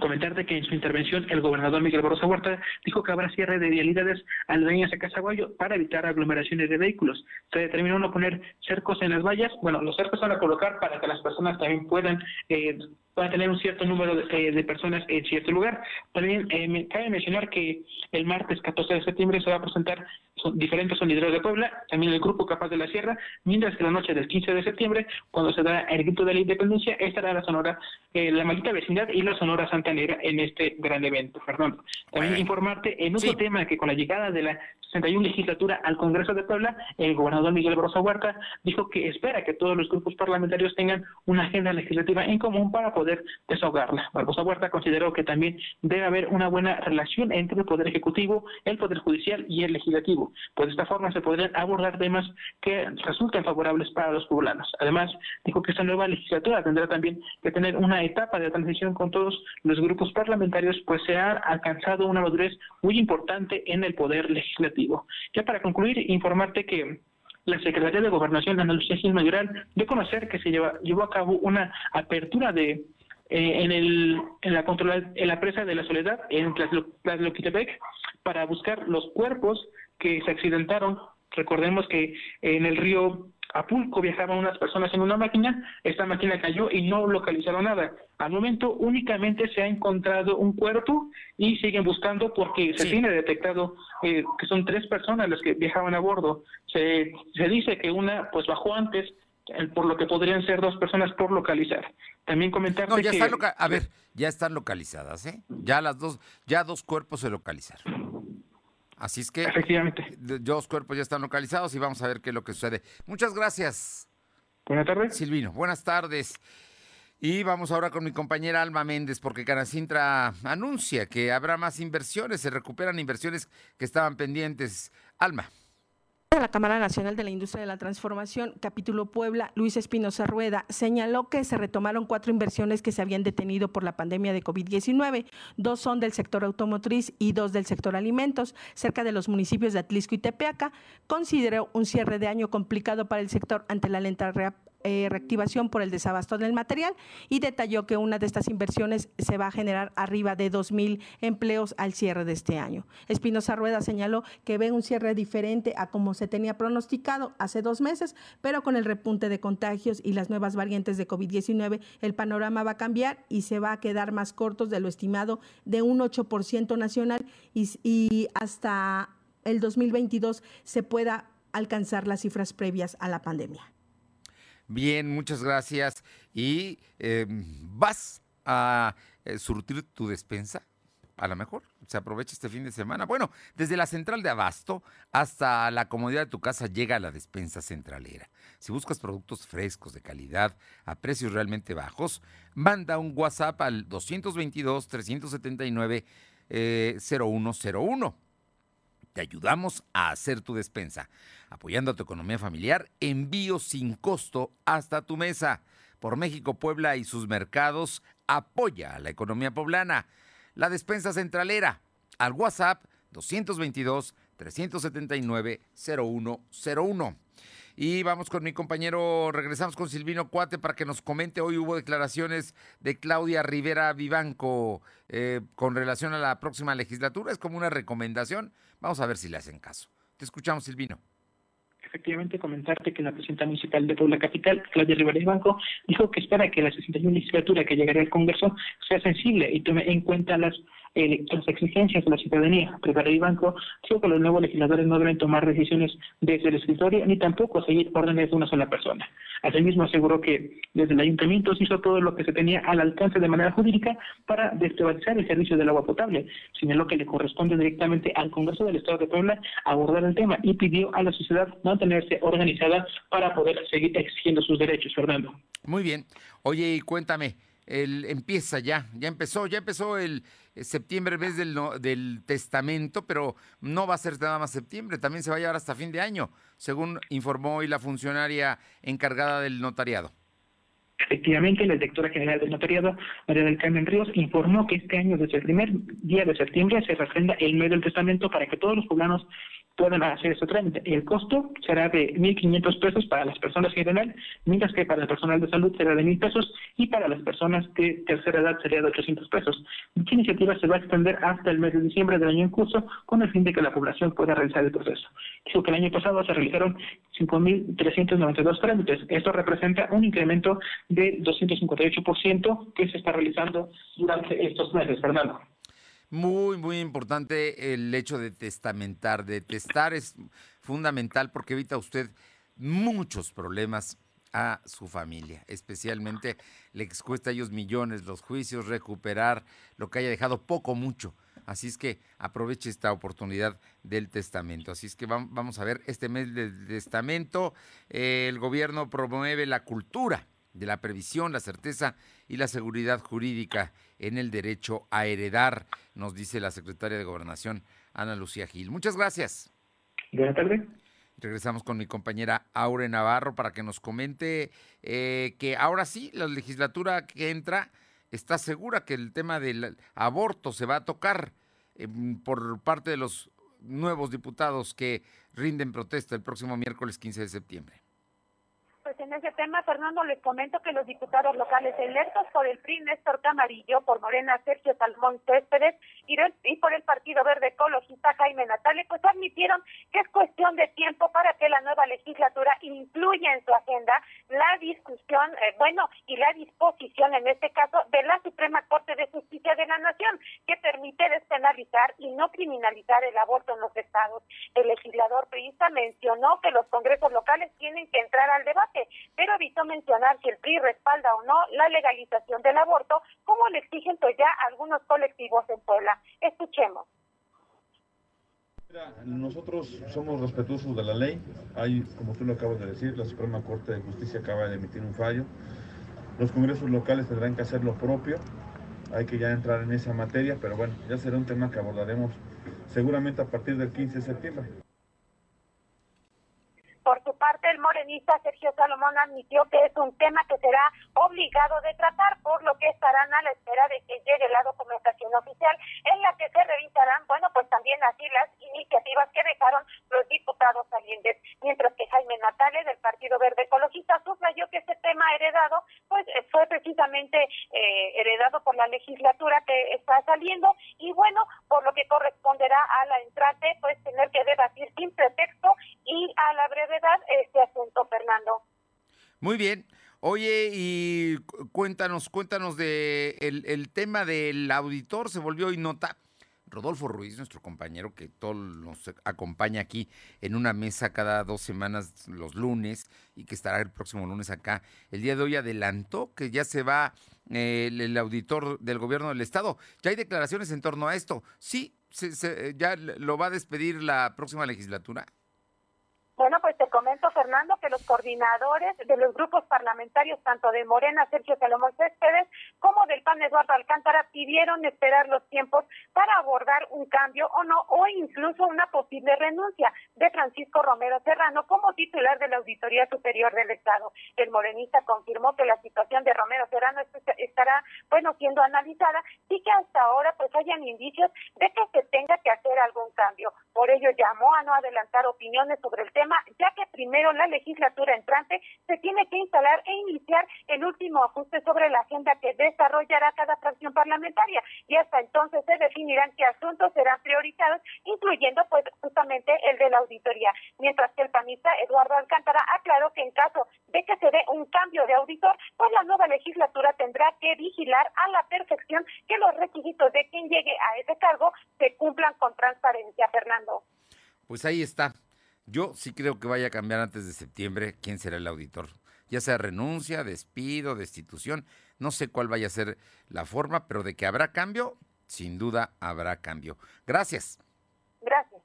Comentarte que en su intervención el gobernador Miguel Barroso Huerta dijo que habrá cierre de vialidades aledañas a Casaguayo para evitar aglomeraciones de vehículos. Se determinó no poner cercos en las vallas. Bueno, los cercos van a colocar para que las personas también puedan eh, a tener un cierto número de, eh, personas en cierto lugar. También eh, cabe mencionar que el martes 14 de septiembre se va a presentar diferentes sonideros de Puebla, también el Grupo Capaz de la Sierra, mientras que la noche del 15 de septiembre, cuando se da el grito de la independencia, estará la Sonora, eh, la maldita vecindad y la Sonora Santa Negra en este gran evento, Fernando. También informarte en otro tema que con la llegada de la 61 legislatura al Congreso de Puebla, el gobernador Miguel Brosa Huerta dijo que espera que todos los grupos parlamentarios tengan una agenda legislativa en común para poder desahogarla. Barbosa Huerta consideró que también debe haber una buena relación entre el Poder Ejecutivo, el Poder Judicial y el Legislativo, pues de esta forma se podrían abordar temas que resulten favorables para los poblanos. Además, dijo que esta nueva legislatura tendrá también que tener una etapa de transición con todos los grupos parlamentarios, pues se ha alcanzado una madurez muy importante en el Poder Legislativo. Ya para concluir, informarte que la Secretaría de Gobernación, Ana Lucía Mayoral, dio a conocer que se llevó a cabo una apertura de eh, en, el, en, la en la presa de la Soledad, en Tlaxloquitepec, para buscar los cuerpos que se accidentaron. Recordemos que en el río Apulco viajaban unas personas en una máquina, esta máquina cayó y no localizaron nada. Al momento únicamente se ha encontrado un cuerpo y siguen buscando porque se tiene detectado eh, que son tres personas las que viajaban a bordo. Se, se dice que una pues bajó antes, por lo que podrían ser dos personas por localizar. También comentar no, ya que... a ver, ya están localizadas, ¿eh? Ya las dos, ya dos cuerpos se localizaron. Así es que Efectivamente. dos cuerpos ya están localizados y vamos a ver qué es lo que sucede. Muchas gracias. Buenas tardes. Silvino, buenas tardes. Y vamos ahora con mi compañera Alma Méndez, porque Canacintra anuncia que habrá más inversiones, se recuperan inversiones que estaban pendientes. Alma de la Cámara Nacional de la Industria de la Transformación, capítulo Puebla, Luis Espinosa Rueda, señaló que se retomaron cuatro inversiones que se habían detenido por la pandemia de COVID-19. Dos son del sector automotriz y dos del sector alimentos, cerca de los municipios de Atlisco y Tepeaca. Consideró un cierre de año complicado para el sector ante la lenta eh, reactivación por el desabasto del material y detalló que una de estas inversiones se va a generar arriba de 2.000 empleos al cierre de este año. Espinosa Rueda señaló que ve un cierre diferente a como se tenía pronosticado hace dos meses, pero con el repunte de contagios y las nuevas variantes de COVID-19, el panorama va a cambiar y se va a quedar más cortos de lo estimado de un 8% nacional y, hasta el 2022 se pueda alcanzar las cifras previas a la pandemia. Bien, muchas gracias. ¿Y em, vas a eh, surtir tu despensa? A lo mejor se aprovecha este fin de semana. Bueno, desde la central de Abasto hasta la comodidad de tu casa llega la despensa centralera. Si buscas productos frescos, de calidad, a precios realmente bajos, manda un WhatsApp al 222-379-0101. Te ayudamos a hacer tu despensa, apoyando a tu economía familiar, envío sin costo hasta tu mesa. Por México, Puebla y sus mercados, apoya a la economía poblana. La despensa centralera, al WhatsApp 222 379 0101. Y vamos con mi compañero, regresamos con Silvino Cuate para que nos comente. Hoy hubo declaraciones de Claudia Rivera Vivanco eh, con relación a la próxima legislatura. Es como una recomendación. Vamos a ver si le hacen caso. Te escuchamos, Silvino efectivamente comentarte que la presidenta municipal de Puebla Capital, Claudia Rivera Vivanco, dijo que espera que la 61 legislatura que llegará al Congreso sea sensible y tome en cuenta las eh, las exigencias de la ciudadanía. Y Banco dijo que los nuevos legisladores no deben tomar decisiones desde el escritorio ni tampoco seguir órdenes de una sola persona. Asimismo, aseguró que desde el ayuntamiento se hizo todo lo que se tenía al alcance de manera jurídica para desprivatizar el servicio del agua potable. Señaló que le corresponde directamente al Congreso del Estado de Puebla abordar el tema y pidió a la sociedad mantenerse organizada para poder seguir exigiendo sus derechos, Fernando. Muy bien. Oye, y cuéntame, el, empieza ya, ya empezó, ya empezó el eh, septiembre, mes del, del testamento, pero no va a ser nada más septiembre, también se va a llevar hasta fin de año, según informó hoy la funcionaria encargada del notariado. Efectivamente, la directora general del notariado, María del Carmen Ríos, informó que este año, desde el primer día de septiembre, se refrenda el mes del testamento para que todos los poblanos pueden hacer este trámite. El costo será de 1.500 pesos para las personas en general, mientras que para el personal de salud será de 1.000 pesos y para las personas de tercera edad sería de 800 pesos. Dicha iniciativa se va a extender hasta el mes de diciembre del año en curso con el fin de que la población pueda realizar el proceso. Dijo que el año pasado se realizaron 5.392 trámites. Esto representa un incremento de 258% que se está realizando durante estos meses, Fernando. Muy, muy importante el hecho de testamentar. De testar es fundamental porque evita usted muchos problemas a su familia. Especialmente les cuesta a ellos millones los juicios, recuperar lo que haya dejado poco mucho. Así es que aproveche esta oportunidad del testamento. Así es que vamos a ver este mes del testamento. El gobierno promueve la cultura de la previsión, la certeza y la seguridad jurídica en el derecho a heredar, nos dice la secretaria de Gobernación, Ana Lucía Gil. Muchas gracias. Buenas tardes. Regresamos con mi compañera Aure Navarro para que nos comente eh, que ahora sí, la legislatura que entra está segura que el tema del aborto se va a tocar em, por parte de los nuevos diputados que rinden protesta el próximo miércoles 15 de septiembre en ese tema, Fernando, les comento que los diputados locales electos por el PRI, Néstor Camarillo, por Morena, Sergio Salmón Céspedes y, y por el Partido Verde Ecologista, Jaime Natale, pues admitieron que es cuestión de tiempo para que la nueva legislatura incluya en su agenda la discusión, eh, bueno, y la disposición, en este caso, de la Suprema Corte de Justicia de la Nación, que permite despenalizar y no criminalizar el aborto en los estados. El legislador priista mencionó que los congresos locales tienen que entrar al debate pero evitó mencionar si el PRI respalda o no la legalización del aborto, como le exigen pues ya algunos colectivos en Puebla. Escuchemos. Nosotros somos respetuosos de la ley. Hay, como tú lo acabas de decir, la Suprema Corte de Justicia acaba de emitir un fallo. Los congresos locales tendrán que hacer lo propio. Hay que ya entrar en esa materia, pero bueno, ya será un tema que abordaremos seguramente a partir del 15 de septiembre. El morenista Sergio Salomón admitió que es un tema que será obligado de tratar, por lo que estarán a la espera de que llegue la documentación oficial en la que se revisarán, bueno, pues también así las iniciativas que dejaron los diputados salientes, mientras que Jaime Natale del Partido Verde Ecologista subrayó que este eh, heredado por la legislatura que está saliendo y bueno, por lo que corresponderá a la entrante, pues tener que debatir sin pretexto y a la brevedad este asunto, Fernando. Muy bien. Oye, y cuéntanos, cuéntanos de el, tema del auditor, se volvió hoy nota. Rodolfo Ruiz, nuestro compañero que todo nos acompaña aquí en una mesa cada dos semanas los lunes y que estará el próximo lunes acá, el día de hoy adelantó que ya se va eh, el, el, auditor del gobierno del estado. Ya hay declaraciones en torno a esto. Sí, se, se, ya lo va a despedir la próxima legislatura. Bueno, pues te comento, Fernando, que los coordinadores de los grupos parlamentarios, tanto de Morena, Sergio Salomón Céspedes, como del PAN, Eduardo Alcántara, pidieron esperar los tiempos para abordar un cambio o no, o incluso una posible renuncia de Francisco Romero Serrano como titular de la Auditoría Superior del Estado. El morenista confirmó que la situación de Romero Serrano estará, bueno, siendo analizada y que hasta ahora pues hayan indicios de que se tenga que hacer algún cambio. Por ello llamó a no adelantar opiniones sobre el tema ya que primero la legislatura entrante se tiene que instalar e iniciar el último ajuste sobre la agenda que desarrollará cada fracción parlamentaria y hasta entonces se definirán qué asuntos serán priorizados, incluyendo pues justamente el de la auditoría. Mientras que el panista Eduardo Alcántara aclaró que en caso de que se dé un cambio de auditor, pues la nueva legislatura tendrá que vigilar a la perfección que los requisitos de quien llegue a ese cargo se cumplan con transparencia, Fernando. Pues ahí está. Yo sí creo que vaya a cambiar antes de septiembre quién será el auditor. Ya sea renuncia, despido, destitución, no sé cuál vaya a ser la forma, pero de que habrá cambio, sin duda habrá cambio. Gracias. Gracias.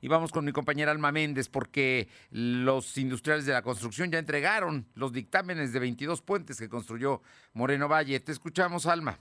Y vamos con mi compañera Alma Méndez, porque los industriales de la construcción ya entregaron los dictámenes de 22 puentes que construyó Moreno Valle. Te escuchamos, Alma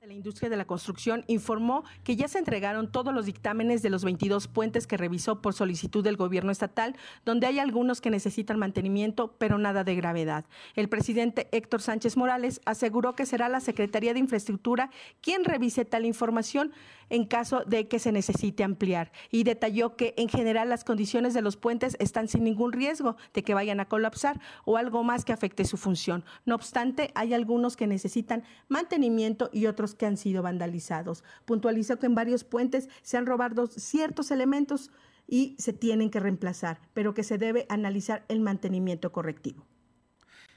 de la industria de la construcción informó que ya se entregaron todos los dictámenes de los 22 puentes que revisó por solicitud del gobierno estatal, donde hay algunos que necesitan mantenimiento, pero nada de gravedad. El presidente Héctor Sánchez Morales aseguró que será la Secretaría de Infraestructura quien revise tal información en caso de que se necesite ampliar y detalló que en general las condiciones de los puentes están sin ningún riesgo de que vayan a colapsar o algo más que afecte su función. No obstante, hay algunos que necesitan mantenimiento y otros que han sido vandalizados. Puntualizó que en varios puentes se han robado ciertos elementos y se tienen que reemplazar, pero que se debe analizar el mantenimiento correctivo.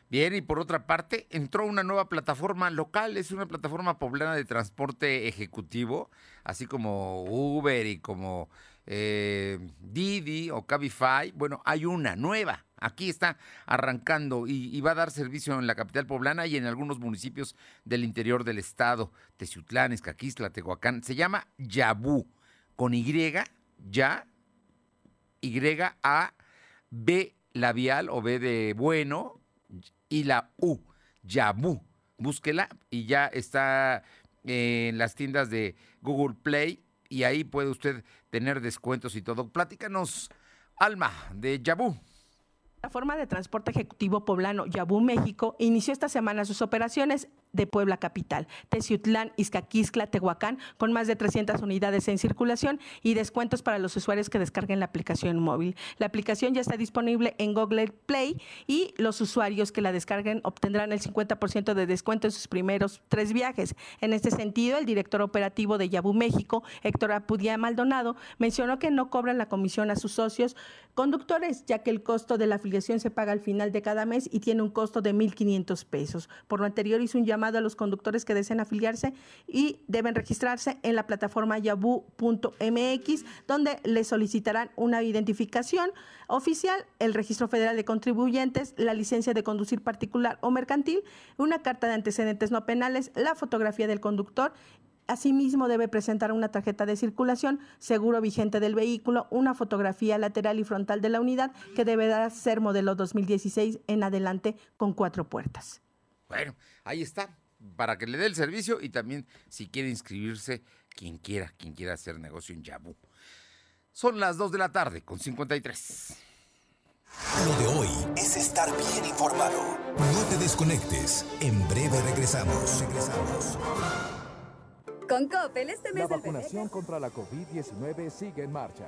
Bien, y por otra parte, entró una nueva plataforma local, es una plataforma poblana de transporte ejecutivo, así como Uber y como eh, Didi o Cabify. Bueno, hay una nueva, aquí está arrancando y, y, va a dar servicio en la capital poblana y en algunos municipios del interior del estado, Teciutlán, Escaquistla, Tehuacán. Se llama Yabú, con Y, ya, Y, A, B labial o B de bueno, y la U, Yabu. Búsquela y ya está en las tiendas de Google Play y ahí puede usted tener descuentos y todo. Platícanos, Alma, de Yabu. La forma de transporte ejecutivo poblano Yabú México inició esta semana sus operaciones de Puebla Capital, Teciutlán, Izcaquiscla, Tehuacán, con más de 300 unidades en circulación y descuentos para los usuarios que descarguen la aplicación móvil. La aplicación ya está disponible en Google Play y los usuarios que la descarguen obtendrán el 50% de descuento en sus primeros tres viajes. En este sentido, el director operativo de Yabú México, Héctor Apudía Maldonado, mencionó que no cobran la comisión a sus socios conductores, ya que el costo de la afiliación se paga al final de cada mes y tiene un costo de 1.500 pesos. Por lo anterior, hizo un llamado a los conductores que deseen afiliarse y deben registrarse en la plataforma yabu.mx, donde les solicitarán una identificación oficial, el registro federal de contribuyentes, la licencia de conducir particular o mercantil, una carta de antecedentes no penales, la fotografía del conductor Asimismo, debe presentar una tarjeta de circulación, seguro vigente del vehículo, una fotografía lateral y frontal de la unidad que deberá ser modelo 2016 en adelante con cuatro puertas. Bueno, ahí está, para que le dé el servicio y también si quiere inscribirse, quien quiera, quien quiera hacer negocio en Yabu. Son las 2 de la tarde con 53. Lo de hoy es estar bien informado. No te desconectes. En breve regresamos. Regresamos. Con Coppel este mes La vacunación contra la COVID-19 sigue en marcha.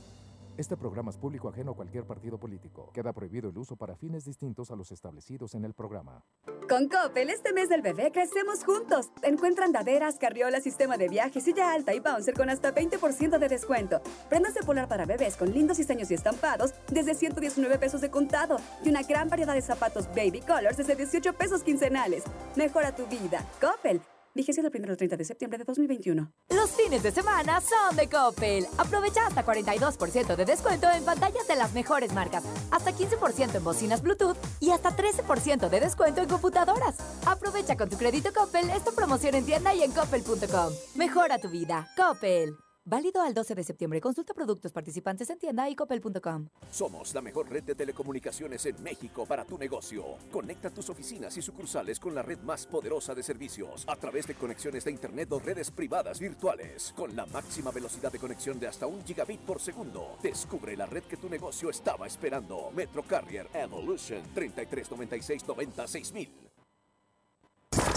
Este programa es público ajeno a cualquier partido político. Queda prohibido el uso para fines distintos a los establecidos en el programa. Con Coppel, este mes del bebé crecemos juntos. Encuentra andaderas, carriolas, sistema de viaje, silla alta y bouncer con hasta 20% de descuento. Prendas de polar para bebés con lindos diseños y estampados desde 119 pesos de contado. Y una gran variedad de zapatos baby colors desde 18 pesos quincenales. Mejora tu vida. Coppel. Vigencia del 1 al 30 de septiembre de 2021. Los fines de semana son de Coppel. Aprovecha hasta 42% de descuento en pantallas de las mejores marcas, hasta 15% en bocinas Bluetooth y hasta 13% de descuento en computadoras. Aprovecha con tu crédito Coppel esta promoción en tienda y en coppel.com. Mejora tu vida. Coppel. Válido al 12 de septiembre. Consulta productos participantes en tienda y copel.com. Somos la mejor red de telecomunicaciones en México para tu negocio. Conecta tus oficinas y sucursales con la red más poderosa de servicios a través de conexiones de Internet o redes privadas virtuales con la máxima velocidad de conexión de hasta un gigabit por segundo. Descubre la red que tu negocio estaba esperando. Metro Carrier Evolution 3396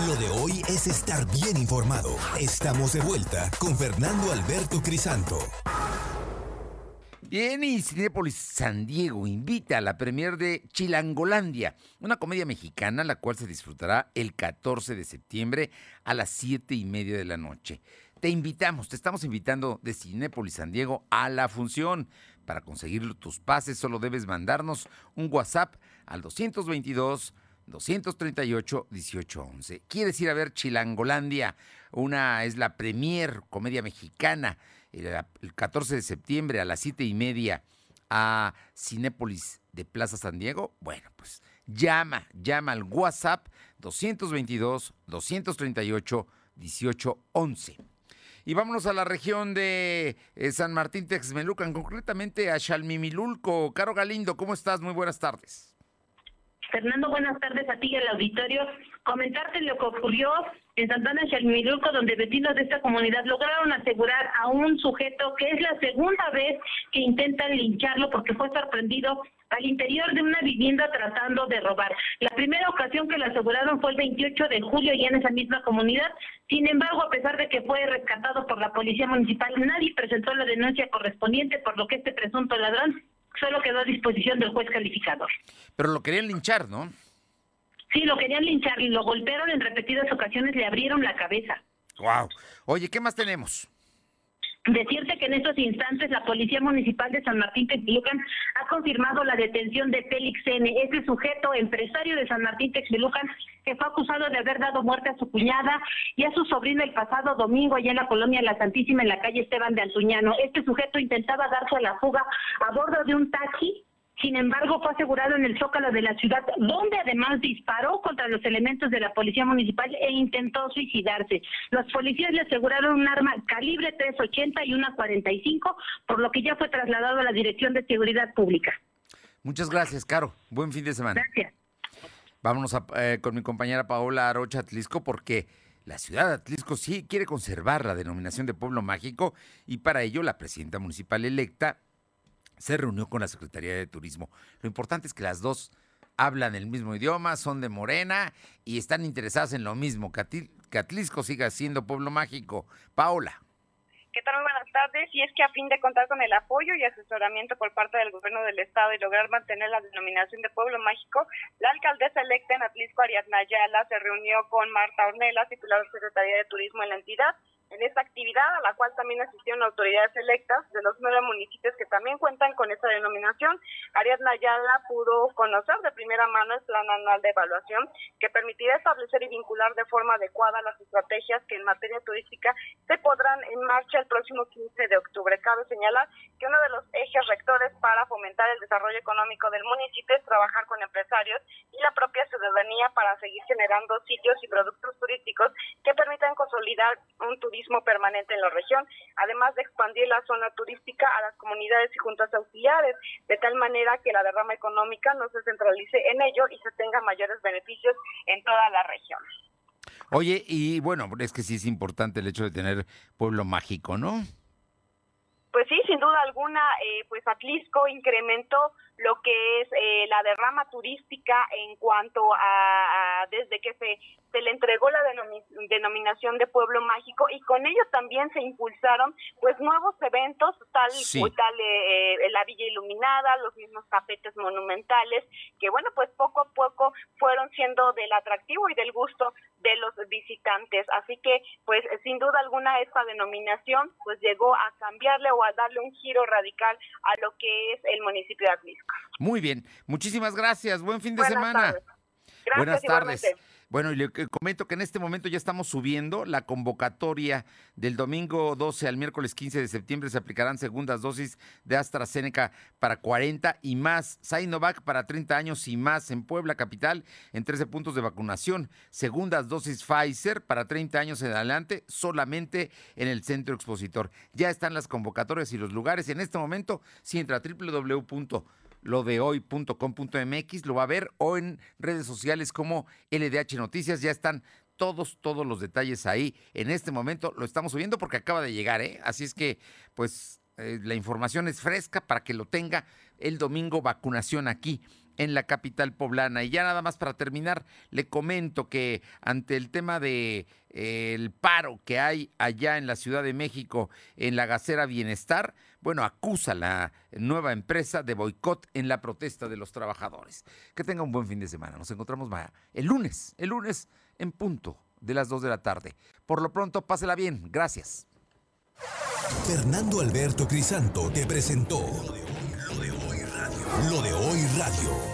lo de hoy es estar bien informado. Estamos de vuelta con Fernando Alberto Crisanto. Bien, y Cinépolis San Diego invita a la premier de Chilangolandia, una comedia mexicana la cual se disfrutará el 14 de septiembre a las 7 y media de la noche. Te invitamos, te estamos invitando de Cinépolis San Diego a la función. Para conseguir tus pases solo debes mandarnos un WhatsApp al 222 238 1811. ¿Quieres ir a ver Chilangolandia? Una es la premier comedia mexicana el, 14 de septiembre a las 7 y media a Cinépolis de Plaza San Diego. Bueno, pues llama, llama al WhatsApp 222 238 1811. Y vámonos a la región de eh, San Martín Texmelucan, concretamente a Chalmimilulco. Caro Galindo, ¿cómo estás? Muy buenas tardes. Fernando, buenas tardes a ti y al auditorio. Comentarte lo que ocurrió en Santana Chalmilulco, donde vecinos de esta comunidad lograron asegurar a un sujeto que es la segunda vez que intentan lincharlo porque fue sorprendido al interior de una vivienda tratando de robar. La primera ocasión que lo aseguraron fue el 28 de julio ya en esa misma comunidad. Sin embargo, a pesar de que fue rescatado por la policía municipal, nadie presentó la denuncia correspondiente, por lo que este presunto ladrón solo quedó a disposición del juez calificador. Pero lo querían linchar, ¿no? Sí, lo querían linchar y lo golpearon en repetidas ocasiones, le abrieron la cabeza. Wow. Oye, ¿qué más tenemos? Decirte que en estos instantes la Policía Municipal de San Martín Texmelucan ha confirmado la detención de Félix N., ese sujeto empresario de San Martín Texmelucan que fue acusado de haber dado muerte a su cuñada y a su sobrino el pasado domingo allá en la colonia La Santísima en la calle Esteban de Antuñano. Este sujeto intentaba darse a la fuga a bordo de un taxi sin embargo, fue asegurado en el zócalo de la ciudad, donde además disparó contra los elementos de la policía municipal e intentó suicidarse. Los policías le aseguraron un arma calibre 380 y una 45, por lo que ya fue trasladado a la Dirección de Seguridad Pública. Muchas gracias, Caro. Buen fin de semana. Gracias. Vámonos eh, con mi compañera Paola Arocha Atlisco porque la ciudad de Atlisco sí quiere conservar la denominación de pueblo mágico y para ello la presidenta municipal electa se reunió con la Secretaría de Turismo. Lo importante es que las dos hablan el mismo idioma, son de Morena y están interesadas en lo mismo. Que Atlisco siga siendo pueblo mágico. Paola. ¿Qué tal? Tardes. Y es que a fin de contar con el apoyo y asesoramiento por parte del gobierno del estado y lograr mantener la denominación de pueblo mágico, la alcaldesa electa en Atlisco, Ariadna Ayala, se reunió con Marta Ornella, titular de Secretaría de Turismo en la entidad, en esta actividad, a la cual también asistieron autoridades electas de los nueve municipios que también cuentan con esta denominación. Ariadna Ayala pudo conocer de primera mano el plan anual de evaluación que permitirá establecer y vincular de forma adecuada las estrategias que en materia turística se podrán en marcha el próximo 15 de octubre. Cabe señalar que uno de los ejes rectores para fomentar el desarrollo económico del municipio es trabajar con empresarios y la propia ciudadanía para seguir generando sitios y productos turísticos que permitan consolidar un turismo permanente en la región, además de expandir la zona turística a las comunidades y juntas auxiliares, de tal manera que la derrama económica no se centralice en ello y se tenga mayores beneficios en toda la región. Oye, y bueno, es que sí es importante el hecho de tener pueblo mágico, ¿no? Pues sí, sin duda alguna, eh, pues Atlisco incrementó lo que es eh, la derrama turística en cuanto a, desde que se, se le entregó la denominación de pueblo mágico y con ello también se impulsaron pues nuevos eventos tal y tal eh, la Villa Iluminada, los mismos tapetes monumentales que bueno pues poco a poco fueron siendo del atractivo y del gusto de los visitantes así que pues sin duda alguna esta denominación pues llegó a cambiarle o a darle un giro radical a lo que es el municipio de Atlisco. Muy bien, muchísimas gracias. Buen fin de semana. Buenas tardes. Bueno, y le comento que en este momento ya estamos subiendo la convocatoria del domingo 12 al miércoles 15 de septiembre. Se aplicarán segundas dosis de AstraZeneca para 40 y más, Sinovac para 30 años y más en Puebla Capital en 13 puntos de vacunación. Segundas dosis Pfizer para 30 años en adelante solamente en el centro expositor. Ya están las convocatorias y los lugares. En este momento, si entra a www lo de hoy.com.mx, lo va a ver o en redes sociales como LDH Noticias, ya están todos, todos los detalles ahí. En este momento lo estamos subiendo porque acaba de llegar, ¿eh? Así es que, pues, eh, la información es fresca para que lo tenga el domingo vacunación aquí en la capital poblana. Y ya nada más para terminar, le comento que ante el tema de eh, el paro que hay allá en la Ciudad de México en la Gacera Bienestar, bueno, acusa la nueva empresa de boicot en la protesta de los trabajadores. Que tenga un buen fin de semana. Nos encontramos el lunes, el lunes en punto de las 2 de la tarde. Por lo pronto, pásela bien. Gracias. Fernando Alberto Crisanto te presentó Lo de Hoy Radio. Lo de Hoy Radio.